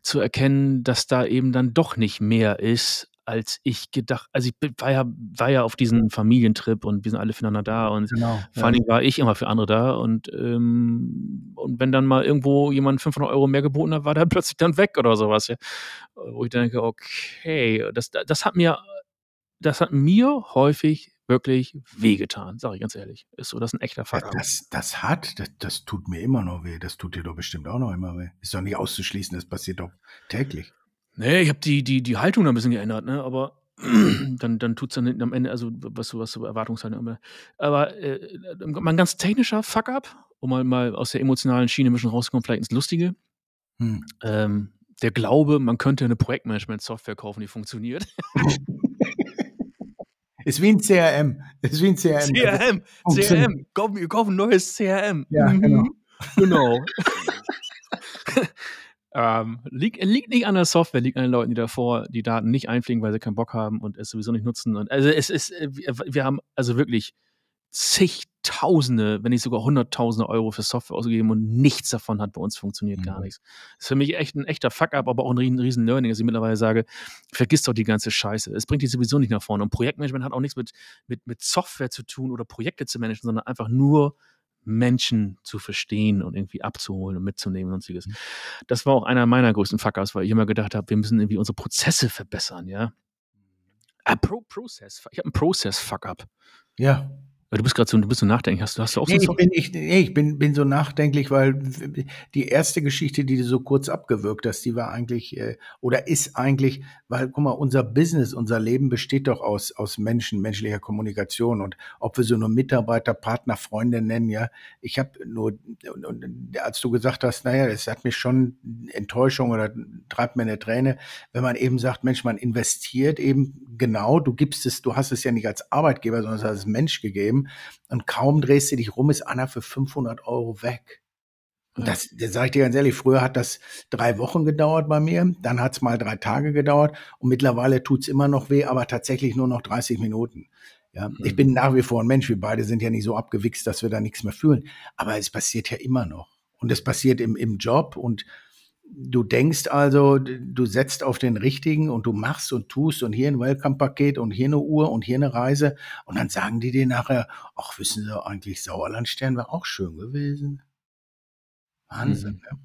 zu erkennen, dass da eben dann doch nicht mehr ist, als ich gedacht. Also, ich war ja, war ja auf diesem Familientrip und wir sind alle füreinander da und Genau. vor allen Dingen war ich immer für andere da und, ähm, und wenn dann mal irgendwo jemand 500 Euro mehr geboten hat, war der plötzlich dann weg oder sowas. Ja. Wo ich denke, okay, das, das hat mir, das hat mir häufig wirklich wehgetan, sage ich ganz ehrlich. Ist so, das ist ein echter Fuck-up. das, das hat, das, das tut mir immer noch weh. Das tut dir doch bestimmt auch noch immer weh. Ist doch nicht auszuschließen, das passiert doch täglich. Nee, ich habe die, die, die Haltung da ein bisschen geändert, ne? Aber dann, dann tut es dann hinten am Ende, also was so, was so Erwartungshaltung. Aber, aber äh, mal ein ganz technischer Fuck-up, um mal, mal aus der emotionalen Schiene ein bisschen rauszukommen, vielleicht ins Lustige. Hm. Ähm, der Glaube, man könnte eine Projektmanagement-Software kaufen, die funktioniert. Ist wie ein CRM. Ist wie ein CRM. CRM, Funktioniert. CRM, kaufen, wir kaufen ein neues CRM. Ja, genau. Genau. ähm, liegt, liegt nicht an der Software, liegt an den Leuten, die davor die Daten nicht einfliegen, weil sie keinen Bock haben und es sowieso nicht nutzen. Und also es ist, äh, wir haben also wirklich zigtausende, wenn nicht sogar hunderttausende Euro für Software ausgegeben und nichts davon hat bei uns funktioniert, gar Mhm. nichts. Das ist für mich echt ein echter Fuck-up, aber auch ein riesen, riesen Learning, dass ich mittlerweile sage, vergiss doch die ganze Scheiße. Es bringt dich sowieso nicht nach vorne. Und Projektmanagement hat auch nichts mit, mit, mit Software zu tun oder Projekte zu managen, sondern einfach nur Menschen zu verstehen und irgendwie abzuholen und mitzunehmen und sonstiges. Das war auch einer meiner größten Fuckers, weil ich immer gedacht habe, wir müssen irgendwie unsere Prozesse verbessern, ja. Ah, Pro Process. Ich habe einen Process-Fuck-up. Ja. Weil Du bist gerade so, du bist so nachdenklich. Hast, du- hast du auch Nee, so ich bin, ich, nee, ich bin, bin so nachdenklich, weil die erste Geschichte, die du so kurz abgewürgt hast, die war eigentlich äh, oder ist eigentlich, weil guck mal, unser Business, unser Leben besteht doch aus aus Menschen, menschlicher Kommunikation und ob wir so nur Mitarbeiter, Partner, Freunde nennen, ja, ich habe nur als du gesagt hast, naja, es hat mich schon Enttäuschung oder treibt mir eine Träne, wenn man eben sagt, Mensch, man investiert eben genau, du gibst es, du hast es ja nicht als Arbeitgeber, sondern als Mensch gegeben und kaum drehst du dich rum, ist einer für 500 Euro weg. Und das, das sage ich dir ganz ehrlich, früher hat das drei Wochen gedauert bei mir, dann hat es mal drei Tage gedauert und mittlerweile tut's immer noch weh, aber tatsächlich nur noch 30 Minuten. Ja, ich Mhm. bin nach wie vor ein Mensch, wir beide sind ja nicht so abgewichst, dass wir da nichts mehr fühlen, aber es passiert ja immer noch. Und es passiert im, im Job und du denkst also, du setzt auf den richtigen und du machst und tust und hier ein Welcome-Paket und hier eine Uhr und hier eine Reise und dann sagen die dir nachher, ach, wissen Sie eigentlich, Sauerlandstern wäre auch schön gewesen. Wahnsinn, ne?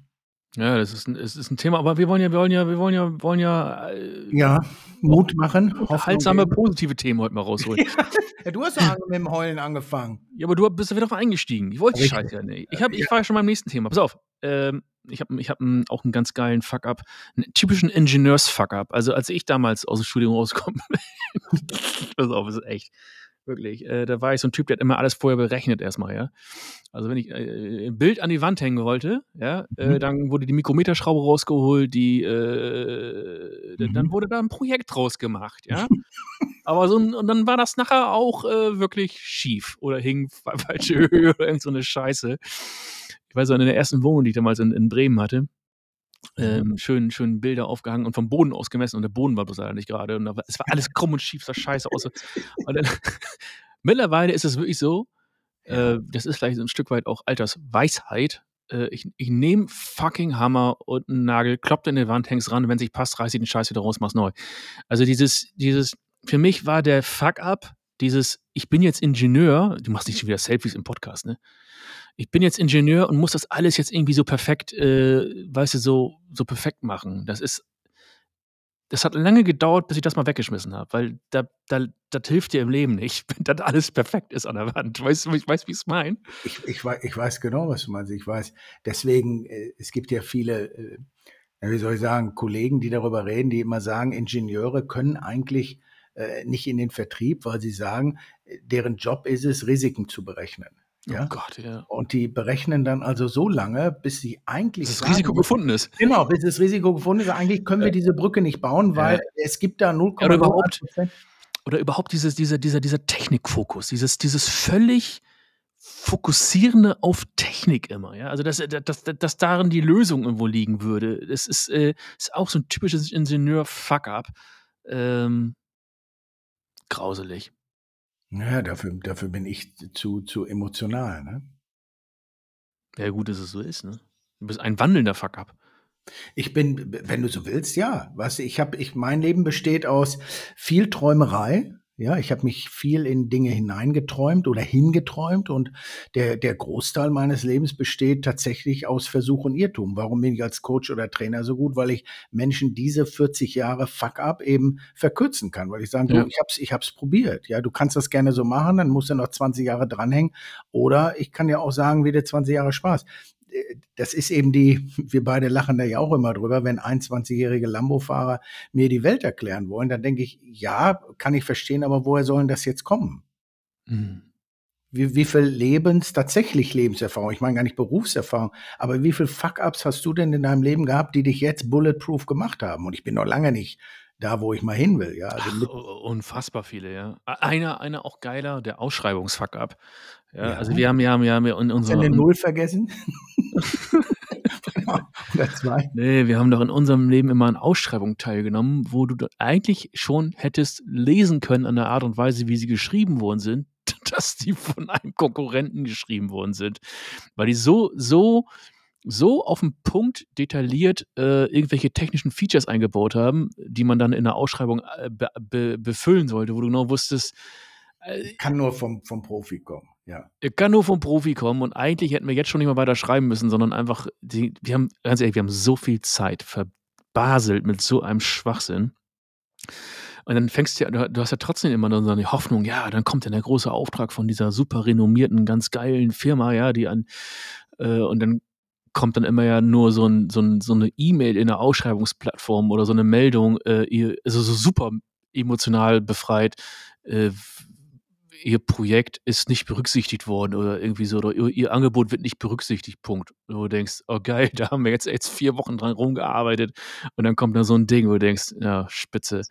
Ja, das ist ein, es ist ein Thema, aber wir wollen ja, wir wollen ja, wir wollen ja, wollen ja äh, Ja, Mut machen. Hoffnung unterhaltsame, geben. positive Themen heute mal rausholen. Ja, du hast doch mit dem Heulen angefangen. ja, aber du bist ja wieder drauf eingestiegen. Ich wollte die. Scheiße ja nicht. Ich, hab, ich war ja schon beim nächsten Thema. Pass auf. Ähm, ich habe ich hab auch einen ganz geilen Fuck-up, einen typischen Ingenieurs-Fuck-up. Also als ich damals aus dem Studium rauskomme, pass auf, ist echt, wirklich, äh, da war ich so ein Typ, der hat immer alles vorher berechnet erstmal, ja. Also wenn ich äh, ein Bild an die Wand hängen wollte, ja, äh, mhm. dann wurde die Mikrometerschraube rausgeholt, die, äh, mhm. dann wurde da ein Projekt draus gemacht, ja. Aber so und dann war das nachher auch äh, wirklich schief oder hing falsche Höhe oder irgend so eine Scheiße. Ich weiß in der ersten Wohnung, die ich damals in, in Bremen hatte, ähm, schön, schön Bilder aufgehangen und vom Boden aus gemessen und der Boden war bloß leider nicht gerade. Und da, es war alles krumm und schief, sah scheiße aus. Dann, mittlerweile ist es wirklich so, äh, das ist vielleicht ein Stück weit auch Altersweisheit. Äh, ich ich nehme fucking Hammer und einen Nagel, kloppt in die Wand, hängst ran, wenn sich passt, reiß ich den Scheiß wieder raus, mach's neu. Also dieses, dieses, für mich war der Fuck-up, dieses, ich bin jetzt Ingenieur, du machst nicht schon wieder Selfies im Podcast, ne? Ich bin jetzt Ingenieur und muss das alles jetzt irgendwie so perfekt, äh, weißt du, so, so perfekt machen. Das ist, das hat lange gedauert, bis ich das mal weggeschmissen habe, weil da, da, das hilft dir im Leben nicht, wenn das alles perfekt ist an der Wand. Weißt du, ich weiß, wie ich es meine? Ich, ich, weiß, ich weiß genau, was du meinst. Ich weiß, deswegen, äh, es gibt ja viele, äh, wie soll ich sagen, Kollegen, die darüber reden, die immer sagen, Ingenieure können eigentlich äh, nicht in den Vertrieb, weil sie sagen, deren Job ist es, Risiken zu berechnen. Oh ja? Oh Gott, ja. Und die berechnen dann also so lange, bis sie eigentlich. Bis das Risiko gefunden ist. Genau, bis das Risiko gefunden ist. Eigentlich können wir diese Brücke nicht bauen, weil ja. es gibt da 0,5 ja, oder überhaupt, oder überhaupt dieses, dieser, dieser, dieser Technikfokus, dieses, dieses völlig Fokussierende auf Technik immer, ja. Also dass, dass, dass, dass darin die Lösung irgendwo liegen würde. Das ist, äh, ist auch so ein typisches Ingenieur-Fuck-up. Ähm, grauselig. Ja, dafür, dafür bin ich zu, zu emotional, ne? Ja, gut, dass es so ist, ne? Du bist ein wandelnder Fuck-up. Ich bin, wenn du so willst, ja. Was ich habe, ich mein Leben besteht aus viel Träumerei, ja, ich habe mich viel in Dinge hineingeträumt oder hingeträumt und der, der Großteil meines Lebens besteht tatsächlich aus Versuch und Irrtum. Warum bin ich als Coach oder Trainer so gut? Weil ich Menschen diese 40 Jahre Fuck-up eben verkürzen kann, weil ich sage, ja. du, ich hab's, ich hab's probiert. Ja, du kannst das gerne so machen, dann musst du noch 20 Jahre dranhängen. Oder ich kann ja auch sagen, wieder 20 Jahre Spaß das ist eben die, wir beide lachen da ja auch immer drüber, wenn 21-jährige Lambo-Fahrer mir die Welt erklären wollen, dann denke ich, ja, kann ich verstehen, aber woher sollen das jetzt kommen? Mhm. Wie, wie viel Lebens, tatsächlich Lebenserfahrung, ich meine gar nicht Berufserfahrung, aber wie viel Fuck-Ups hast du denn in deinem Leben gehabt, die dich jetzt bulletproof gemacht haben? Und ich bin noch lange nicht da, wo ich mal hin will. Ja, also Ach, unfassbar viele, ja. Einer, einer auch geiler, der Ausschreibungsfuck-up. Ja, ja, Also wir haben, wir haben, wir haben in unserer. den Null vergessen? Oder zwei? Nee, wir haben doch in unserem Leben immer an Ausschreibungen teilgenommen, wo du eigentlich schon hättest lesen können an der Art und Weise, wie sie geschrieben worden sind, dass die von einem Konkurrenten geschrieben worden sind. Weil die so, so so auf den Punkt detailliert äh, irgendwelche technischen Features eingebaut haben, die man dann in der Ausschreibung äh, be be befüllen sollte, wo du genau wusstest, äh, kann nur vom, vom Profi kommen, ja. Kann nur vom Profi kommen und eigentlich hätten wir jetzt schon nicht mal weiter schreiben müssen, sondern einfach, die, wir haben, ganz ehrlich, wir haben so viel Zeit verbaselt mit so einem Schwachsinn. Und dann fängst du ja, du hast ja trotzdem immer so eine Hoffnung, ja, dann kommt ja der große Auftrag von dieser super renommierten, ganz geilen Firma, ja, die an, äh, und dann kommt dann immer ja nur so, ein, so, ein, so eine E-Mail in der Ausschreibungsplattform oder so eine Meldung, äh, also so super emotional befreit, äh, ihr Projekt ist nicht berücksichtigt worden oder irgendwie so, oder ihr, ihr Angebot wird nicht berücksichtigt, Punkt. Wo du denkst, oh geil, da haben wir jetzt, jetzt vier Wochen dran rumgearbeitet und dann kommt da so ein Ding, wo du denkst, ja, spitze.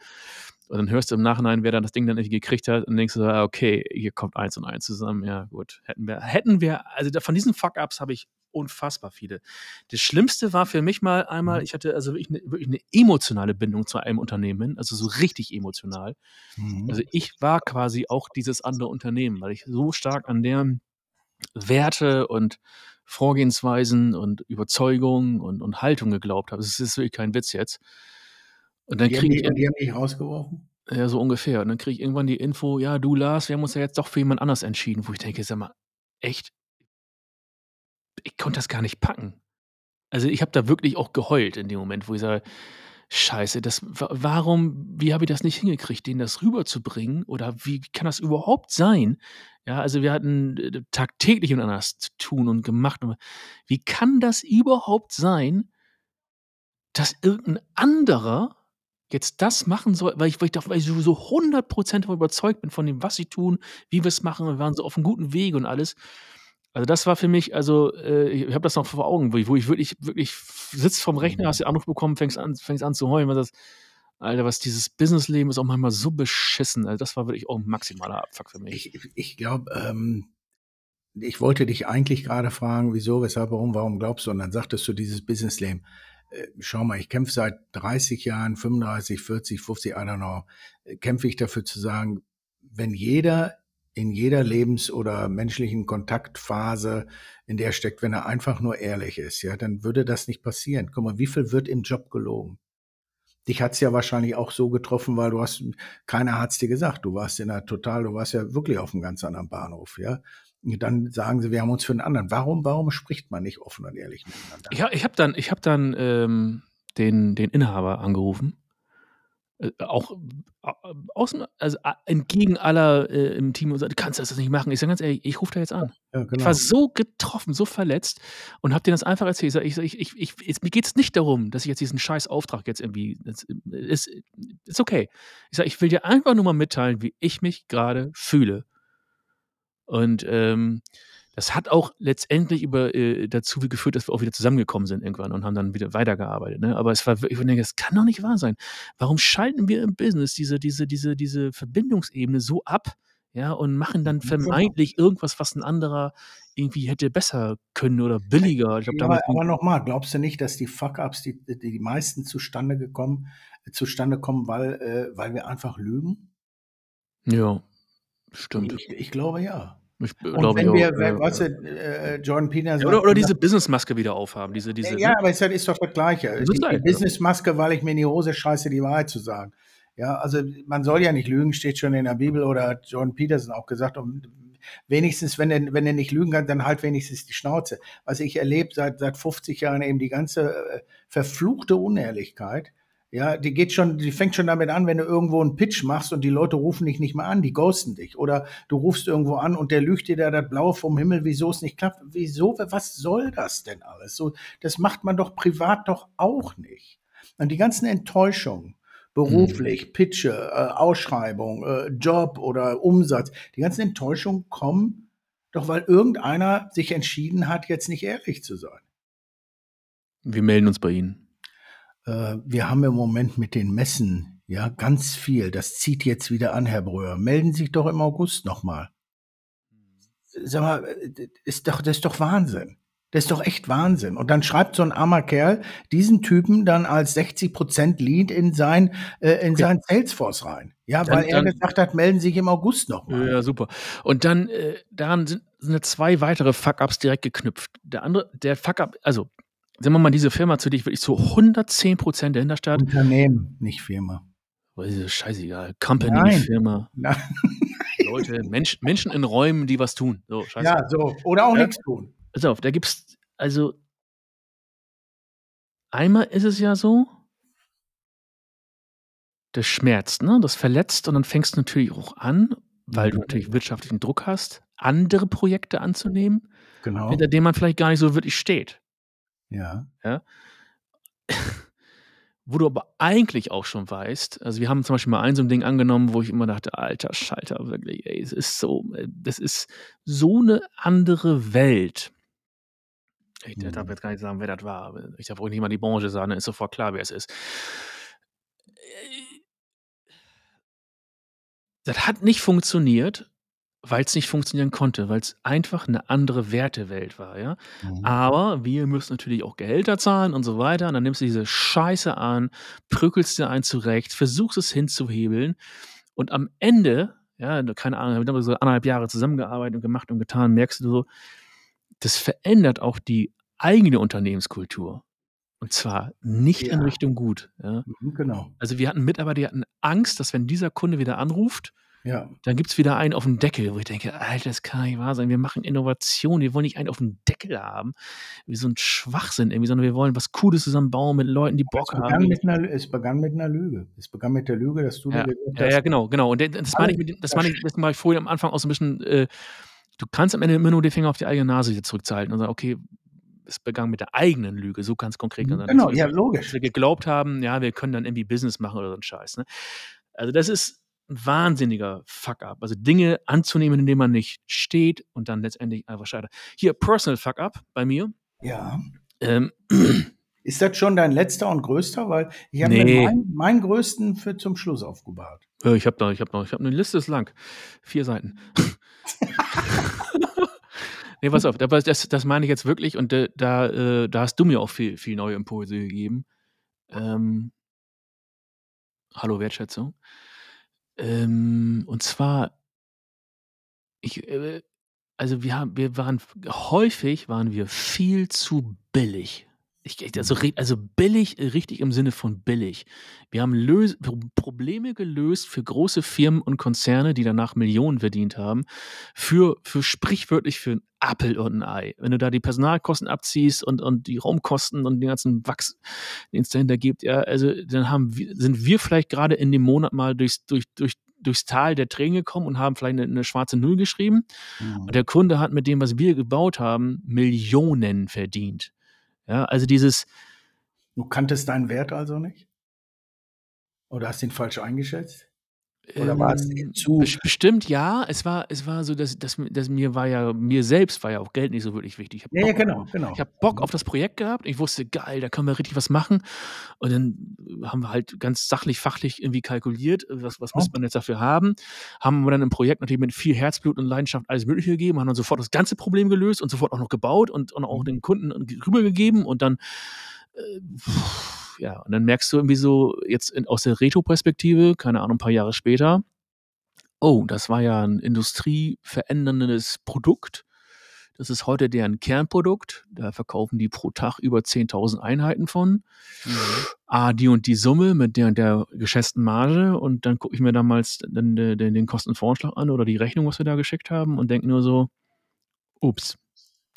Und dann hörst du im Nachhinein, wer dann das Ding dann nicht gekriegt hat, und denkst du, okay, hier kommt eins und eins zusammen. Ja, gut. Hätten wir, hätten wir, also von diesen Fuck-Ups habe ich unfassbar viele. Das Schlimmste war für mich mal einmal, mhm. ich hatte also wirklich eine, wirklich eine emotionale Bindung zu einem Unternehmen, also so richtig emotional. Mhm. Also ich war quasi auch dieses andere Unternehmen, weil ich so stark an deren Werte und Vorgehensweisen und Überzeugungen und, und Haltung geglaubt habe. Es ist wirklich kein Witz jetzt. Und dann kriege ich. Die haben dich rausgeworfen? Ja, so ungefähr. Und dann kriege ich irgendwann die Info, ja, du Lars, wir haben uns ja jetzt doch für jemand anders entschieden, wo ich denke, sag mal, echt? Ich konnte das gar nicht packen. Also ich habe da wirklich auch geheult in dem Moment, wo ich sage, Scheiße, das warum wie habe ich das nicht hingekriegt, denen das rüberzubringen oder wie kann das überhaupt sein? Ja, also wir hatten äh, tagtäglich miteinander zu tun und gemacht und wie kann das überhaupt sein, dass irgendein anderer jetzt das machen soll, weil ich weil ich doch weil ich sowieso 100 davon überzeugt bin von dem, was sie tun, wie wir es machen. Wir waren so auf 'm guten Weg und alles. Also, das war für mich also, äh, ich habe das noch vor Augen, wo ich wo ich wirklich wirklich sitzt vorm Rechner, hast den Anruf bekommen, fängst an fängst an zu heulen, weil das Alter, was dieses Businessleben ist auch manchmal so beschissen. Also, das war wirklich auch 'n maximaler Abfuck für mich. Ich ich glaube, ähm, ich wollte dich eigentlich grade fragen, wieso, weshalb, warum, warum glaubst du? Und dann sagtest du dieses Businessleben. Äh, schau mal, ich kämpfe seit 30 Jahren, 35, 40, 50, I don't know, kämpfe ich dafür zu sagen, wenn jeder in jeder Lebens- oder menschlichen Kontaktphase, in der steckt, wenn er einfach nur ehrlich ist, ja, dann würde das nicht passieren. Guck mal, wie viel wird im Job gelogen? Dich hat's ja wahrscheinlich auch so getroffen, weil du hast, keiner hat's dir gesagt. Du warst in einer total, du warst ja wirklich auf einem ganz anderen Bahnhof, ja. Und dann sagen sie, wir haben uns für einen anderen. Warum, warum spricht man nicht offen und ehrlich miteinander? Ich, ich habe dann, ich habe dann ähm, den, den Inhaber angerufen auch äh, außen, also entgegen aller äh, im Team und sagt, du kannst das nicht machen. Ich sage ganz ehrlich, ich rufe da jetzt an. Ja, genau. Ich war so getroffen, so verletzt und habe denen das einfach erzählt. Ich sage, ich, ich, ich, mir geht es nicht darum, dass ich jetzt diesen scheiß Auftrag jetzt irgendwie, ist, ist okay. Ich sage, ich will dir einfach nur mal mitteilen, wie ich mich gerade fühle. Und ähm, das hat auch letztendlich über, äh, dazu geführt, dass wir auch wieder zusammengekommen sind irgendwann und haben dann wieder weitergearbeitet. Ne? Aber es war wirklich, ich denke, das kann doch nicht wahr sein. Warum schalten wir im Business diese, diese, diese, diese Verbindungsebene so ab, ja, und machen dann vermeintlich irgendwas, was ein anderer irgendwie hätte besser können oder billiger. Glaub, ja, aber, aber nochmal, glaubst du nicht, dass die Fuck-Ups, die, die, die meisten zustande gekommen, zustande kommen, weil, äh, weil wir einfach lügen? Ja, stimmt. Ich, ich glaube ja. Ich, und wenn wir, auch, wenn, weißt du, äh, Jordan Peterson. Ja, oder, oder diese Businessmaske wieder aufhaben. Diese, diese, ja, aber es ist doch das Gleiche. Die, die Businessmaske, weil ich mir in die Hose scheiße, die Wahrheit zu sagen. Ja, also man soll ja nicht lügen, steht schon in der Bibel oder hat Jordan Peterson auch gesagt. Und wenigstens, wenn er, wenn er nicht lügen kann, dann halt wenigstens die Schnauze. Was ich erlebe seit, seit 50 Jahren eben die ganze äh, verfluchte Unehrlichkeit ja, die geht schon, die fängt schon damit an, wenn du irgendwo einen Pitch machst und die Leute rufen dich nicht mehr an, die ghosten dich. Oder du rufst irgendwo an und der lügt dir da das Blaue vom Himmel, wieso es nicht klappt. Wieso, was soll das denn alles? So, das macht man doch privat doch auch nicht. Und die ganzen Enttäuschungen, beruflich, mhm. Pitche, äh, Ausschreibung, äh, Job oder Umsatz, die ganzen Enttäuschungen kommen doch, weil irgendeiner sich entschieden hat, jetzt nicht ehrlich zu sein. Wir melden uns bei Ihnen wir haben im Moment mit den Messen ja ganz viel. Das zieht jetzt wieder an, Herr Bröhr. Melden Sie sich doch im August nochmal. Sag mal, ist doch, das ist doch Wahnsinn. Das ist doch echt Wahnsinn. Und dann schreibt so ein armer Kerl diesen Typen dann als 60% Lead in sein, äh, in sein Salesforce rein. Ja, dann, weil er dann, gesagt hat, melden Sie sich im August noch mal. Ja, super. Und dann, äh, daran sind, sind zwei weitere Fuck-Ups direkt geknüpft. Der andere, der Fuck-Up, also sagen wir mal, diese Firma, zu der ich wirklich so 110 Prozent dahinter stand. Unternehmen, nicht Firma. Das ist scheißegal. Company, Nein. Firma. Nein. Leute, Mensch, Menschen in Räumen, die was tun. So. Ja, so. Oder auch ja. nichts tun. Pass auf, da gibt's, also, einmal ist es ja so, das schmerzt, ne? Das verletzt und dann fängst du natürlich auch an, weil du mhm. natürlich wirtschaftlichen Druck hast, andere Projekte anzunehmen, genau. hinter denen man vielleicht gar nicht so wirklich steht. Ja. Ja. Wo du aber eigentlich auch schon weißt, also wir haben zum Beispiel mal ein so ein Ding angenommen, wo ich immer dachte, alter Schalter, wirklich, ey, es ist so, äh, das ist so eine andere Welt. Ich mhm. darf jetzt gar nicht sagen, wer das war. Ich darf auch nicht mal die Branche sagen, dann ist sofort klar, wer es ist. Das hat nicht funktioniert, weil es nicht funktionieren konnte, weil es einfach eine andere Wertewelt war, ja. Mhm. Aber wir müssen natürlich auch Gehälter zahlen und so weiter. Und dann nimmst du diese Scheiße an, prügelst dir einen zurecht, versuchst es hinzuhebeln und am Ende, ja, keine Ahnung, wir haben so anderthalb Jahre zusammengearbeitet und gemacht und getan, merkst du so, das verändert auch die eigene Unternehmenskultur. Und zwar nicht ja. in Richtung gut. Ja. Mhm, genau. Also wir hatten Mitarbeiter, die hatten Angst, dass wenn dieser Kunde wieder anruft, Ja. Dann gibt es wieder einen auf dem Deckel, wo ich denke, Alter, das kann nicht wahr sein. Wir machen Innovation, wir wollen nicht einen auf dem Deckel haben, wie so ein Schwachsinn irgendwie, sondern wir wollen was Cooles zusammen bauen mit Leuten, die Bock es haben. Einer, es begann mit einer Lüge. Es begann mit der Lüge, dass du ja. dir ja, ja, genau, genau. Und das meine ich, mit, das meine ich, das mache ich vorhin am Anfang auch so ein bisschen, äh, du kannst am Ende immer nur den Finger auf die eigene Nase zurückzuhalten und sagen, okay, es begann mit der eigenen Lüge, so ganz konkret. Genau, ja, logisch. Wir geglaubt haben, ja, wir können dann irgendwie Business machen oder so ein Scheiß. Ne? Also das ist ein wahnsinniger Fuck-up. Also Dinge anzunehmen, in denen man nicht steht und dann letztendlich einfach scheitert. Hier, Personal Fuck-up bei mir. Ja. Ähm, ist das schon dein letzter und größter? Weil ich habe Nee. mir meinen, meinen größten für zum Schluss aufgebahrt. äh, ich habe da, ich habe noch, ich habe eine Liste ist lang, vier Seiten. nee, pass auf, das, das meine ich jetzt wirklich und äh, da, äh, da hast du mir auch viel, viel neue Impulse gegeben. Ähm, hallo Wertschätzung. Ähm, und zwar, ich, äh, also wir haben, wir waren häufig waren wir viel zu billig. Ich, also, also billig, äh, richtig im Sinne von billig. Wir haben Lös Pro- Probleme gelöst für große Firmen und Konzerne, die danach Millionen verdient haben, für, für sprichwörtlich für ein Apfel und ein Ei. Wenn du da die Personalkosten abziehst und, und die Raumkosten und den ganzen Wachs, den es dahinter gibt, ja, also dann haben wir, sind wir vielleicht gerade in dem Monat mal durchs, durch, durch, durchs Tal der Tränen gekommen und haben vielleicht eine, eine schwarze Null geschrieben. Und der Kunde hat mit dem, was wir gebaut haben, Millionen verdient. Ja, also dieses, Du kanntest deinen Wert also nicht? Oder hast ihn falsch eingeschätzt? Oder war es ähm, zu- bes- bestimmt ja. Es war, es war so, dass, dass, dass mir war ja, mir selbst war ja auch Geld nicht so wirklich wichtig. Ja, ja, genau, genau. Ich habe Bock auf das Projekt gehabt. Ich wusste, geil, da können wir richtig was machen. Und dann haben wir halt ganz sachlich, fachlich irgendwie kalkuliert, was, was Ja. muss man jetzt dafür haben. Haben wir dann im Projekt natürlich mit viel Herzblut und Leidenschaft alles Mögliche gegeben, haben dann sofort das ganze Problem gelöst und sofort auch noch gebaut und, und auch Mhm. den Kunden rübergegeben und dann äh, ja, und dann merkst du irgendwie so jetzt in, aus der Retro-Perspektive, keine Ahnung, ein paar Jahre später, oh, das war ja ein industrieveränderndes Produkt. Das ist heute deren Kernprodukt. Da verkaufen die pro Tag über 10.000 Einheiten von. Mhm. Ah, die und die Summe mit der und der geschätzten Marge. Und dann gucke ich mir damals den, den, den Kostenvoranschlag an oder die Rechnung, was wir da geschickt haben und denke nur so, ups,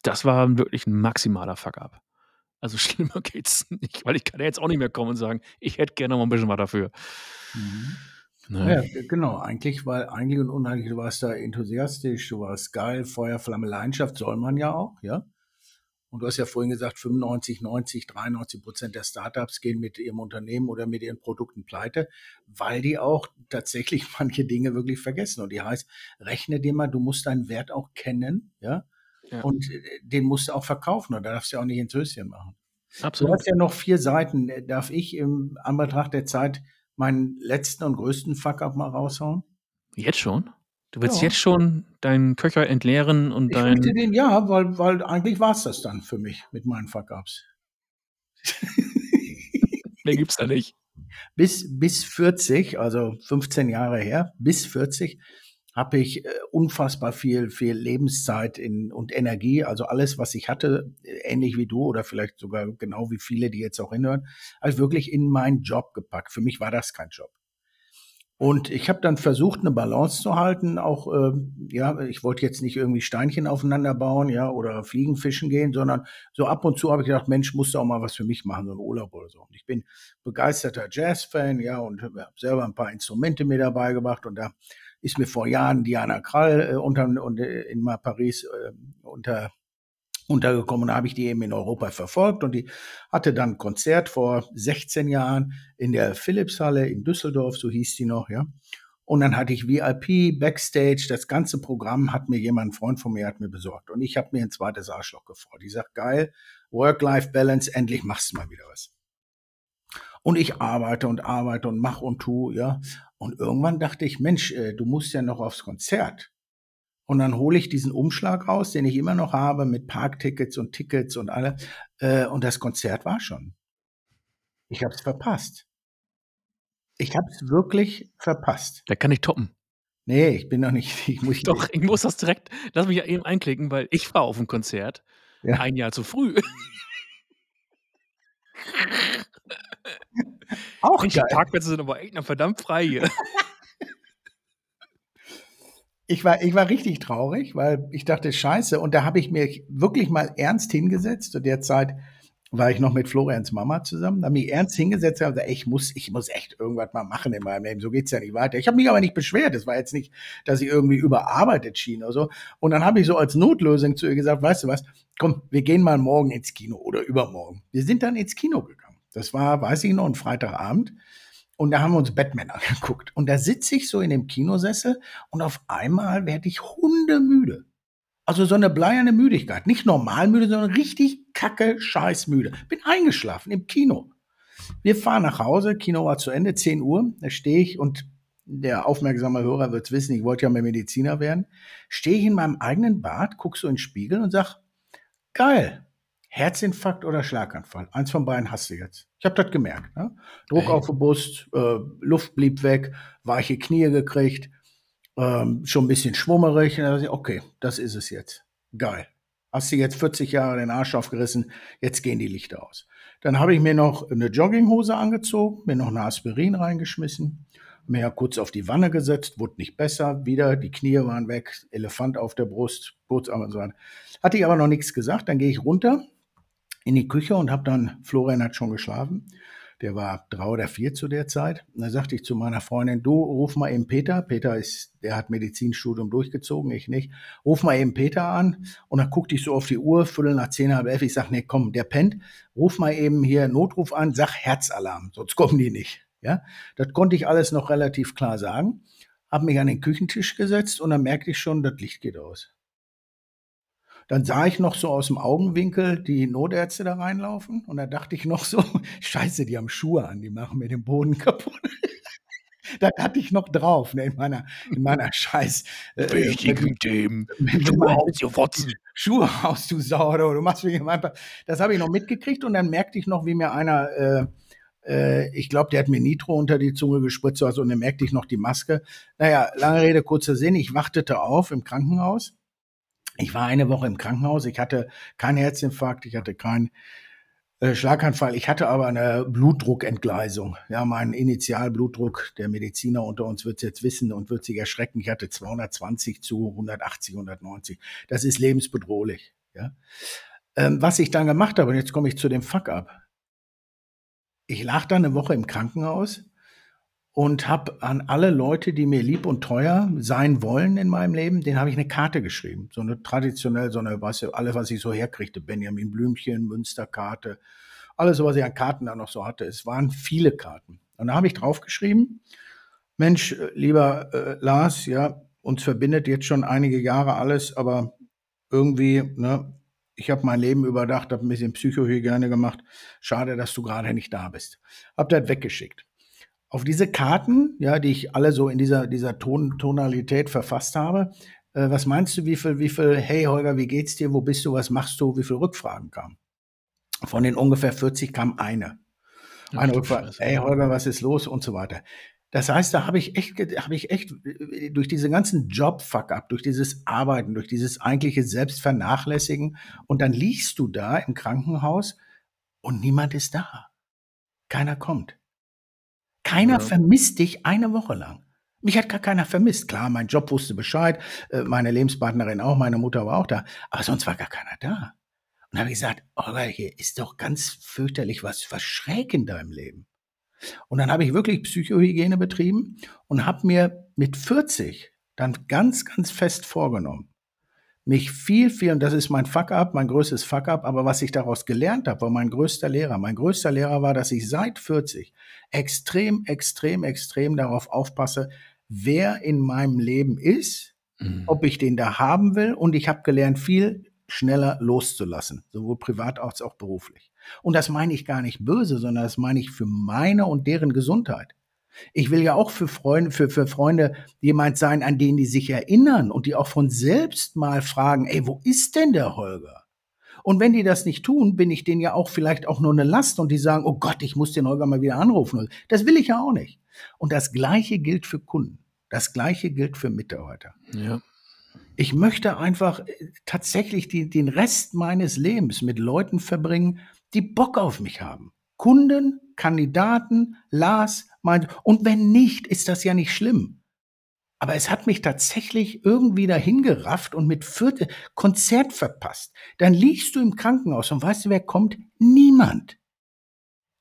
das war wirklich ein maximaler Fuck-up. Also schlimmer geht's nicht, weil ich kann ja jetzt auch nicht mehr kommen und sagen, ich hätte gerne mal ein bisschen was dafür. Mhm. Ne? Ja, genau. Eigentlich, weil eigentlich und unheimlich, du warst da enthusiastisch, du warst geil, Feuer, Flamme, Leidenschaft soll man ja auch, ja. Und du hast ja vorhin gesagt, 95, 90, 93 Prozent der Startups gehen mit ihrem Unternehmen oder mit ihren Produkten pleite, weil die auch tatsächlich manche Dinge wirklich vergessen. Und die heißt, rechne dir mal, du musst deinen Wert auch kennen, ja. Ja. Und äh, den musst du auch verkaufen und da darfst du auch nicht ins Höschen machen. Du Absolut. hast ja noch vier Seiten. Darf ich im Anbetracht der Zeit meinen letzten und größten Fuck-up mal raushauen? Jetzt schon? Du willst Ja. jetzt schon deinen Köcher entleeren und Ich dein. möchte den, ja, weil, weil eigentlich war es das dann für mich mit meinen Fuck-ups. Mehr gibt's da nicht. Bis, bis 40, also 15 Jahre her, bis 40 habe ich äh, unfassbar viel, viel Lebenszeit in, und Energie, also alles, was ich hatte, äh, ähnlich wie du oder vielleicht sogar genau wie viele, die jetzt auch hinhören, also wirklich in meinen Job gepackt. Für mich war das kein Job. Und ich habe dann versucht, eine Balance zu halten. Auch, ähm, ja, ich wollte jetzt nicht irgendwie Steinchen aufeinander bauen, ja, oder Fliegen fischen gehen, sondern so ab und zu habe ich gedacht, Mensch, musst du auch mal was für mich machen, so ein Urlaub oder so. Und ich bin begeisterter Jazz-Fan, ja, und habe selber ein paar Instrumente mir dabei gebracht. Und da ist mir vor Jahren Diana Krall äh, unter, und, äh, in Paris äh, unter untergekommen da habe ich die eben in Europa verfolgt und die hatte dann Konzert vor 16 Jahren in der Philipshalle in Düsseldorf, so hieß die noch, ja. Und dann hatte ich VIP, Backstage, das ganze Programm hat mir jemand, ein Freund von mir hat mir besorgt und ich habe mir ein zweites Arschloch gefreut. Ich sag, geil, Work-Life-Balance, endlich machst du mal wieder was. Und ich arbeite und arbeite und mach und tu, ja. Und irgendwann dachte ich, Mensch, äh, du musst ja noch aufs Konzert. Und dann hole ich diesen Umschlag raus, den ich immer noch habe mit Parktickets und Tickets und alle. Äh, und das Konzert war schon. Ich habe es verpasst. Ich habe es wirklich verpasst. Da kann ich toppen. Nee, ich bin noch nicht. Ich muss, Doch, ich muss das direkt, lass mich ja eben einklicken, weil ich war auf dem Konzert Ja. ein Jahr zu früh. Auch Mensch, die Parkplätze sind aber echt noch verdammt frei hier. Ich war, ich war richtig traurig, weil ich dachte, scheiße. Und da habe ich mir wirklich mal ernst hingesetzt. Zu der Zeit war ich noch mit Florians Mama zusammen. Da habe ich ernst hingesetzt und gesagt, ich muss, ich muss echt irgendwas mal machen in meinem Leben. So geht's ja nicht weiter. Ich habe mich aber nicht beschwert. Es war jetzt nicht, dass ich irgendwie überarbeitet schien oder so. Und dann habe ich so als Notlösung zu ihr gesagt, weißt du was, komm, wir gehen mal morgen ins Kino oder übermorgen. Wir sind dann ins Kino gegangen. Das war, weiß ich noch, ein Freitagabend. Und da haben wir uns Batman angeguckt. Und da sitze ich so in dem Kinosessel und auf einmal werde ich hundemüde. Also so eine bleierne Müdigkeit. Nicht normal müde, sondern richtig kacke, scheiß müde. Bin eingeschlafen im Kino. Wir fahren nach Hause, Kino war zu Ende, 10 Uhr. Da stehe ich und der aufmerksame Hörer wird es wissen, ich wollte ja mal Mediziner werden. Stehe ich in meinem eigenen Bad, guck so in den Spiegel und sag, geil, Herzinfarkt oder Schlaganfall. Eins von beiden hast du jetzt. Ich habe das gemerkt. Ne? Druck Ey. auf die Brust, äh, Luft blieb weg, weiche Knie gekriegt, ähm, schon ein bisschen schwummerig. Ich, okay, das ist es jetzt. Geil. Hast du jetzt 40 Jahre den Arsch aufgerissen, jetzt gehen die Lichter aus. Dann habe ich mir noch eine Jogginghose angezogen, mir noch eine Aspirin reingeschmissen, mir kurz auf die Wanne gesetzt, wurde nicht besser, wieder, die Knie waren weg, Elefant auf der Brust, kurz so. Hatte ich aber noch nichts gesagt, dann gehe ich runter in die Küche und habe dann, Florian hat schon geschlafen, der war drei oder vier zu der Zeit. Und da sagte ich zu meiner Freundin, du ruf mal eben Peter. Peter ist, der hat Medizinstudium durchgezogen, ich nicht. Ruf mal eben Peter an. Und dann guckte ich so auf die Uhr, Viertel nach zehn, halb elf. Ich sag, nee, komm, der pennt. Ruf mal eben hier Notruf an, sag Herzalarm, sonst kommen die nicht. Ja, das konnte ich alles noch relativ klar sagen. Hab mich an den Küchentisch gesetzt und dann merkte ich schon, das Licht geht aus. Dann sah ich noch so aus dem Augenwinkel die Notärzte da reinlaufen und da dachte ich noch so, scheiße, die haben Schuhe an, die machen mir den Boden kaputt. das hatte ich noch drauf, ne, in meiner, in meiner scheiß... Äh, Wichtigen Themen. Schuhe aus, du Fotzen. Schuhe aus, du Sau, du machst mich einfach... Das habe ich noch mitgekriegt und dann merkte ich noch, wie mir einer... Äh, äh ich glaube, der hat mir Nitro unter die Zunge gespritzt, also, und dann merkte ich noch die Maske. Naja, lange Rede, kurzer Sinn, ich wartete auf im Krankenhaus ich war eine Woche im Krankenhaus. Ich hatte keinen Herzinfarkt, ich hatte keinen äh, Schlaganfall. Ich hatte aber eine Blutdruckentgleisung. Ja, mein Initialblutdruck, der Mediziner unter uns wird es jetzt wissen und wird sich erschrecken. Ich hatte 220 zu 180, 190. Das ist lebensbedrohlich. Ja. Ähm, was ich dann gemacht habe, und jetzt komme ich zu dem Fuck-up. Ich lag dann eine Woche im Krankenhaus und habe an alle Leute, die mir lieb und teuer sein wollen in meinem Leben, den habe ich eine Karte geschrieben. So eine traditionell, so eine, was, alles, was ich so herkriegte, Benjamin Blümchen, Münsterkarte, alles, was ich an Karten da noch so hatte. Es waren viele Karten. Und da habe ich draufgeschrieben, Mensch, äh, lieber äh, Lars, ja, uns verbindet jetzt schon einige Jahre alles, aber irgendwie, ne, ich habe mein Leben überdacht, habe ein bisschen Psychohygiene gemacht. Schade, dass du gerade nicht da bist. Hab das weggeschickt auf diese Karten, ja, die ich alle so in dieser, dieser Ton, Tonalität verfasst habe, äh, was meinst du, wie viel, wie viel, hey Holger, wie geht's dir, wo bist du, was machst du, wie viele Rückfragen kamen? Von den ungefähr 40 kam eine. Eine Rückfrage, hey Holger, was ist los und so weiter. Das heißt, da habe ich echt, habe ich echt äh, durch diese ganzen Job-Fuck-up, durch dieses Arbeiten, durch dieses eigentliche Selbstvernachlässigen und dann liegst du da im Krankenhaus und niemand ist da. Keiner kommt. Keiner ja. vermisst dich eine Woche lang. Mich hat gar keiner vermisst. Klar, mein Job wusste Bescheid, äh, meine Lebenspartnerin auch, meine Mutter war auch da, aber sonst war gar keiner da. Und da habe ich gesagt, oh, hier ist doch ganz fürchterlich was, was schräg in deinem Leben. Und dann habe ich wirklich Psychohygiene betrieben und habe mir mit 40 dann ganz, ganz fest vorgenommen, mich viel, viel, und das ist mein Fuck-up, mein größtes Fuck-up, aber was ich daraus gelernt habe, war mein größter Lehrer. Mein größter Lehrer war, dass ich seit 40 extrem, extrem, extrem darauf aufpasse, wer in meinem Leben ist, mhm. ob ich den da haben will. Und ich habe gelernt, viel schneller loszulassen, sowohl privat als auch beruflich. Und das meine ich gar nicht böse, sondern das meine ich für meine und deren Gesundheit. Ich will ja auch für Freunde, für, für Freunde jemand sein, an den die sich erinnern und die auch von selbst mal fragen, ey, wo ist denn der Holger? Und wenn die das nicht tun, bin ich denen ja auch vielleicht auch nur eine Last und die sagen, oh Gott, ich muss den Holger mal wieder anrufen. Das will ich ja auch nicht. Und das Gleiche gilt für Kunden. Das Gleiche gilt für Mitarbeiter. Ja. Ich möchte einfach äh, tatsächlich die, den Rest meines Lebens mit Leuten verbringen, die Bock auf mich haben. Kunden, Kandidaten, Lars, meint, und wenn nicht, ist das ja nicht schlimm. Aber es hat mich tatsächlich irgendwie dahin gerafft und mit vierte Konzert verpasst. Dann liegst du im Krankenhaus und weißt du, wer kommt? Niemand.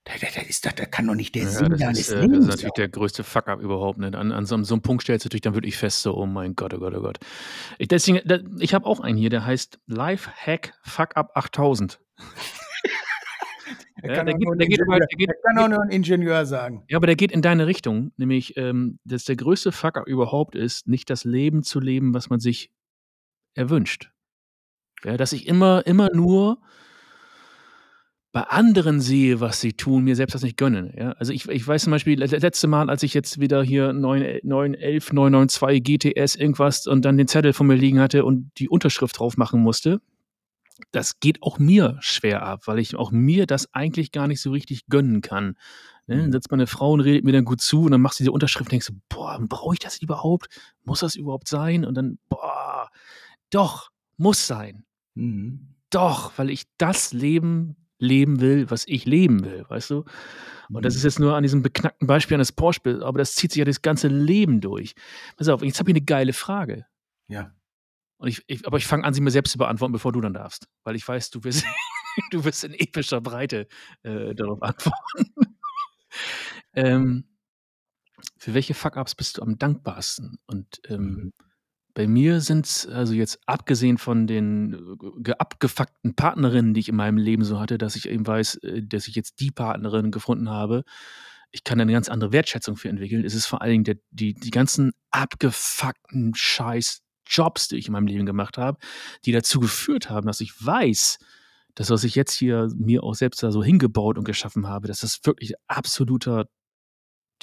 Das, das, ist, das, das kann doch nicht der Ja, Sinn das deines ist, äh, das Lebens ist natürlich der größte Fuck-up überhaupt. Ne? An, an so, einem- so einem Punkt stellst du dich dann wirklich fest, so, oh mein Gott, oh Gott, oh Gott. Ich, deswegen, da, ich habe auch einen hier, der heißt Lifehack Fuck-up 8000. Er Ja, kann, der geht- geht geht- er kann auch nur ein Ingenieur sagen. Ja, aber der geht in deine Richtung, nämlich, ähm, dass der größte Fuck-up überhaupt ist, nicht das Leben zu leben, was man sich erwünscht. Ja, dass ich immer, immer nur bei anderen sehe, was sie tun, mir selbst das nicht gönne. Ja? Also ich, ich weiß zum Beispiel, das letzte Mal, als ich jetzt wieder hier 9, 911, 992 GTS irgendwas und dann den Zettel vor mir liegen hatte und die Unterschrift drauf machen musste, das geht auch mir schwer ab, weil ich auch mir das eigentlich gar nicht so richtig gönnen kann. Ne? Dann Mhm. sitzt meine Frau und redet mir dann gut zu und dann machst du diese Unterschrift und denkst du, boah, brauche ich das überhaupt? Muss das überhaupt sein? Und dann, boah, doch, muss sein. Mhm. Doch, weil ich das Leben leben will, was ich leben will, weißt du? Und das Mhm. ist jetzt nur an diesem beknackten Beispiel eines Porsche, aber das zieht sich ja das ganze Leben durch. Pass auf, jetzt habe ich eine geile Frage. Ja. Und ich, ich, aber ich fange an, sie mir selbst zu beantworten, bevor du dann darfst. Weil ich weiß, du wirst, du wirst in epischer Breite äh, darauf antworten. ähm, für welche Fuck-Ups bist du am dankbarsten? Und ähm, Mhm. bei mir sind es, also jetzt abgesehen von den äh, ge- abgefuckten Partnerinnen, die ich in meinem Leben so hatte, dass ich eben weiß, äh, dass ich jetzt die Partnerin gefunden habe, ich kann da eine ganz andere Wertschätzung für entwickeln. Es ist vor allen Dingen der, die, die ganzen abgefuckten Scheiß Jobs, die ich in meinem Leben gemacht habe, die dazu geführt haben, dass ich weiß, dass was ich jetzt hier mir auch selbst da so hingebaut und geschaffen habe, dass das wirklich absoluter,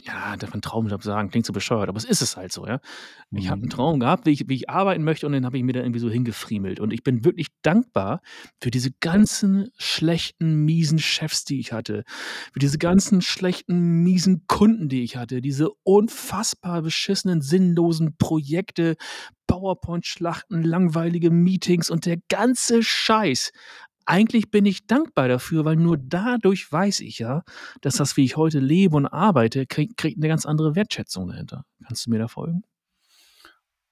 ja, darf man Traumjob sagen, klingt so bescheuert, aber es ist es halt so, ja. Ich habe einen Mhm. Traum gehabt, wie ich, wie ich arbeiten möchte und den habe ich mir da irgendwie so hingefriemelt. Und ich bin wirklich dankbar für diese ganzen schlechten, miesen Chefs, die ich hatte, für diese ganzen schlechten, miesen Kunden, die ich hatte, diese unfassbar beschissenen, sinnlosen Projekte, PowerPoint-Schlachten, langweilige Meetings und der ganze Scheiß. Eigentlich bin ich dankbar dafür, weil nur dadurch weiß ich ja, dass das, wie ich heute lebe und arbeite, kriegt krieg eine ganz andere Wertschätzung dahinter. Kannst du mir da folgen?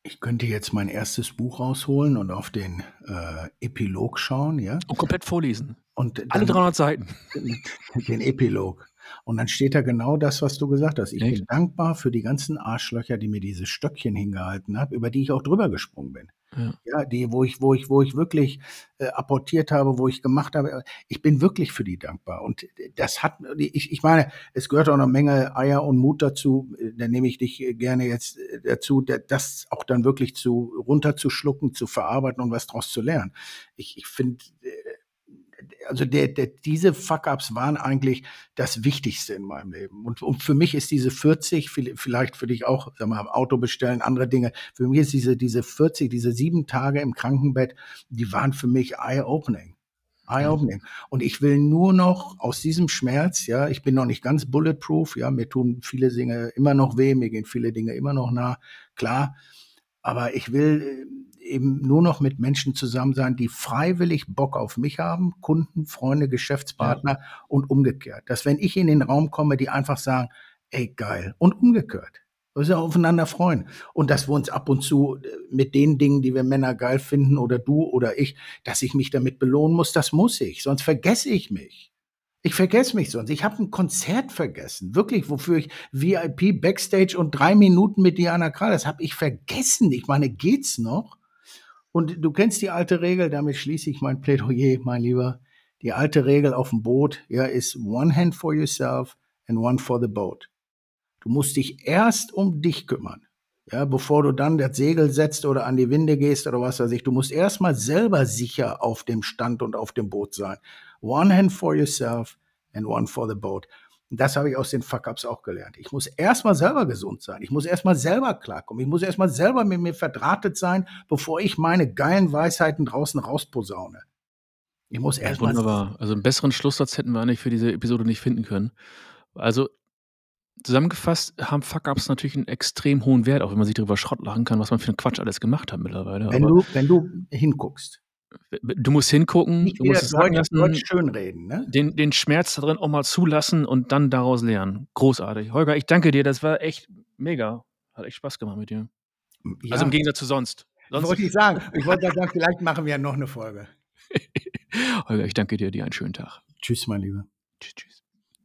Ich könnte jetzt mein erstes Buch rausholen und auf den äh, Epilog schauen, ja. Und komplett vorlesen. Und Alle dann 300 Seiten. den Epilog. Und dann steht da genau das, was du gesagt hast. Ich Echt? bin dankbar für die ganzen Arschlöcher, die mir diese Stöckchen hingehalten haben, über die ich auch drüber gesprungen bin. Ja. Ja, die, wo ich, wo ich, wo ich wirklich äh, apportiert habe, wo ich gemacht habe. Ich bin wirklich für die dankbar. Und das hat, ich, ich meine, es gehört auch eine Menge Eier und Mut dazu. Da nehme ich dich gerne jetzt äh, dazu, da- das auch dann wirklich zu runterzuschlucken, zu verarbeiten und was daraus zu lernen. Ich, ich finde, äh, also der, der, diese Fuck-Ups waren eigentlich das Wichtigste in meinem Leben. Und, und für mich ist diese 40, viel- vielleicht für dich auch, sag mal, Auto bestellen, andere Dinge. Für mich ist diese, diese 40, diese sieben Tage im Krankenbett, die waren für mich eye-opening. Eye-opening. Und ich will nur noch aus diesem Schmerz, ja, ich bin noch nicht ganz bulletproof, ja, mir tun viele Dinge immer noch weh, mir gehen viele Dinge immer noch nah, klar. Aber ich will äh, eben nur noch mit Menschen zusammen sein, die freiwillig Bock auf mich haben, Kunden, Freunde, Geschäftspartner und umgekehrt. Dass wenn ich in den Raum komme, die einfach sagen, ey, geil. Und umgekehrt. Wir sind aufeinander freuen. Und dass wir uns ab und zu äh, mit den Dingen, die wir Männer geil finden, oder du oder ich, dass ich mich damit belohnen muss, das muss ich. Sonst vergesse ich mich. Ich vergesse mich sonst. Ich habe ein Konzert vergessen. Wirklich, wofür ich VIP Backstage und drei Minuten mit Diana Krall, das habe ich vergessen. Ich meine, geht's noch? Und du kennst die alte Regel, damit schließe ich mein Plädoyer, mein Lieber. Die alte Regel auf dem Boot, ja, ist one hand for yourself and one for the boat. Du musst dich erst um dich kümmern. Ja, bevor du dann das Segel setzt oder an die Winde gehst oder was weiß ich. Du musst erstmal selber sicher auf dem Stand und auf dem Boot sein. One hand for yourself and one for the boat. Und das habe ich aus den Fuck-Ups auch gelernt. Ich muss erstmal selber gesund sein. Ich muss erstmal selber klarkommen. Ich muss erstmal selber mit mir verdrahtet sein, bevor ich meine geilen Weisheiten draußen rausposaune. Ich muss erstmal. wunderbar. Also einen besseren Schlusssatz hätten wir eigentlich für diese Episode nicht finden können. Also zusammengefasst haben Fuck-Ups natürlich einen extrem hohen Wert, auch wenn man sich darüber Schrott lachen kann, was man für einen Quatsch alles gemacht hat mittlerweile. Wenn Aber du, wenn du hinguckst. Du musst hingucken, Nicht du musst es sagen lassen, Deutsch schönreden, ne? den, den Schmerz da drin auch mal zulassen und dann daraus lernen. Großartig. Holger, ich danke dir, das war echt mega. Hat echt Spaß gemacht mit dir. Ja. Also im Gegensatz zu sonst. sonst wollte ich sagen. Ich wollte sagen, vielleicht machen wir ja noch eine Folge. Holger, ich danke dir, dir einen schönen Tag. Tschüss, mein Lieber. Tschüss, tschüss.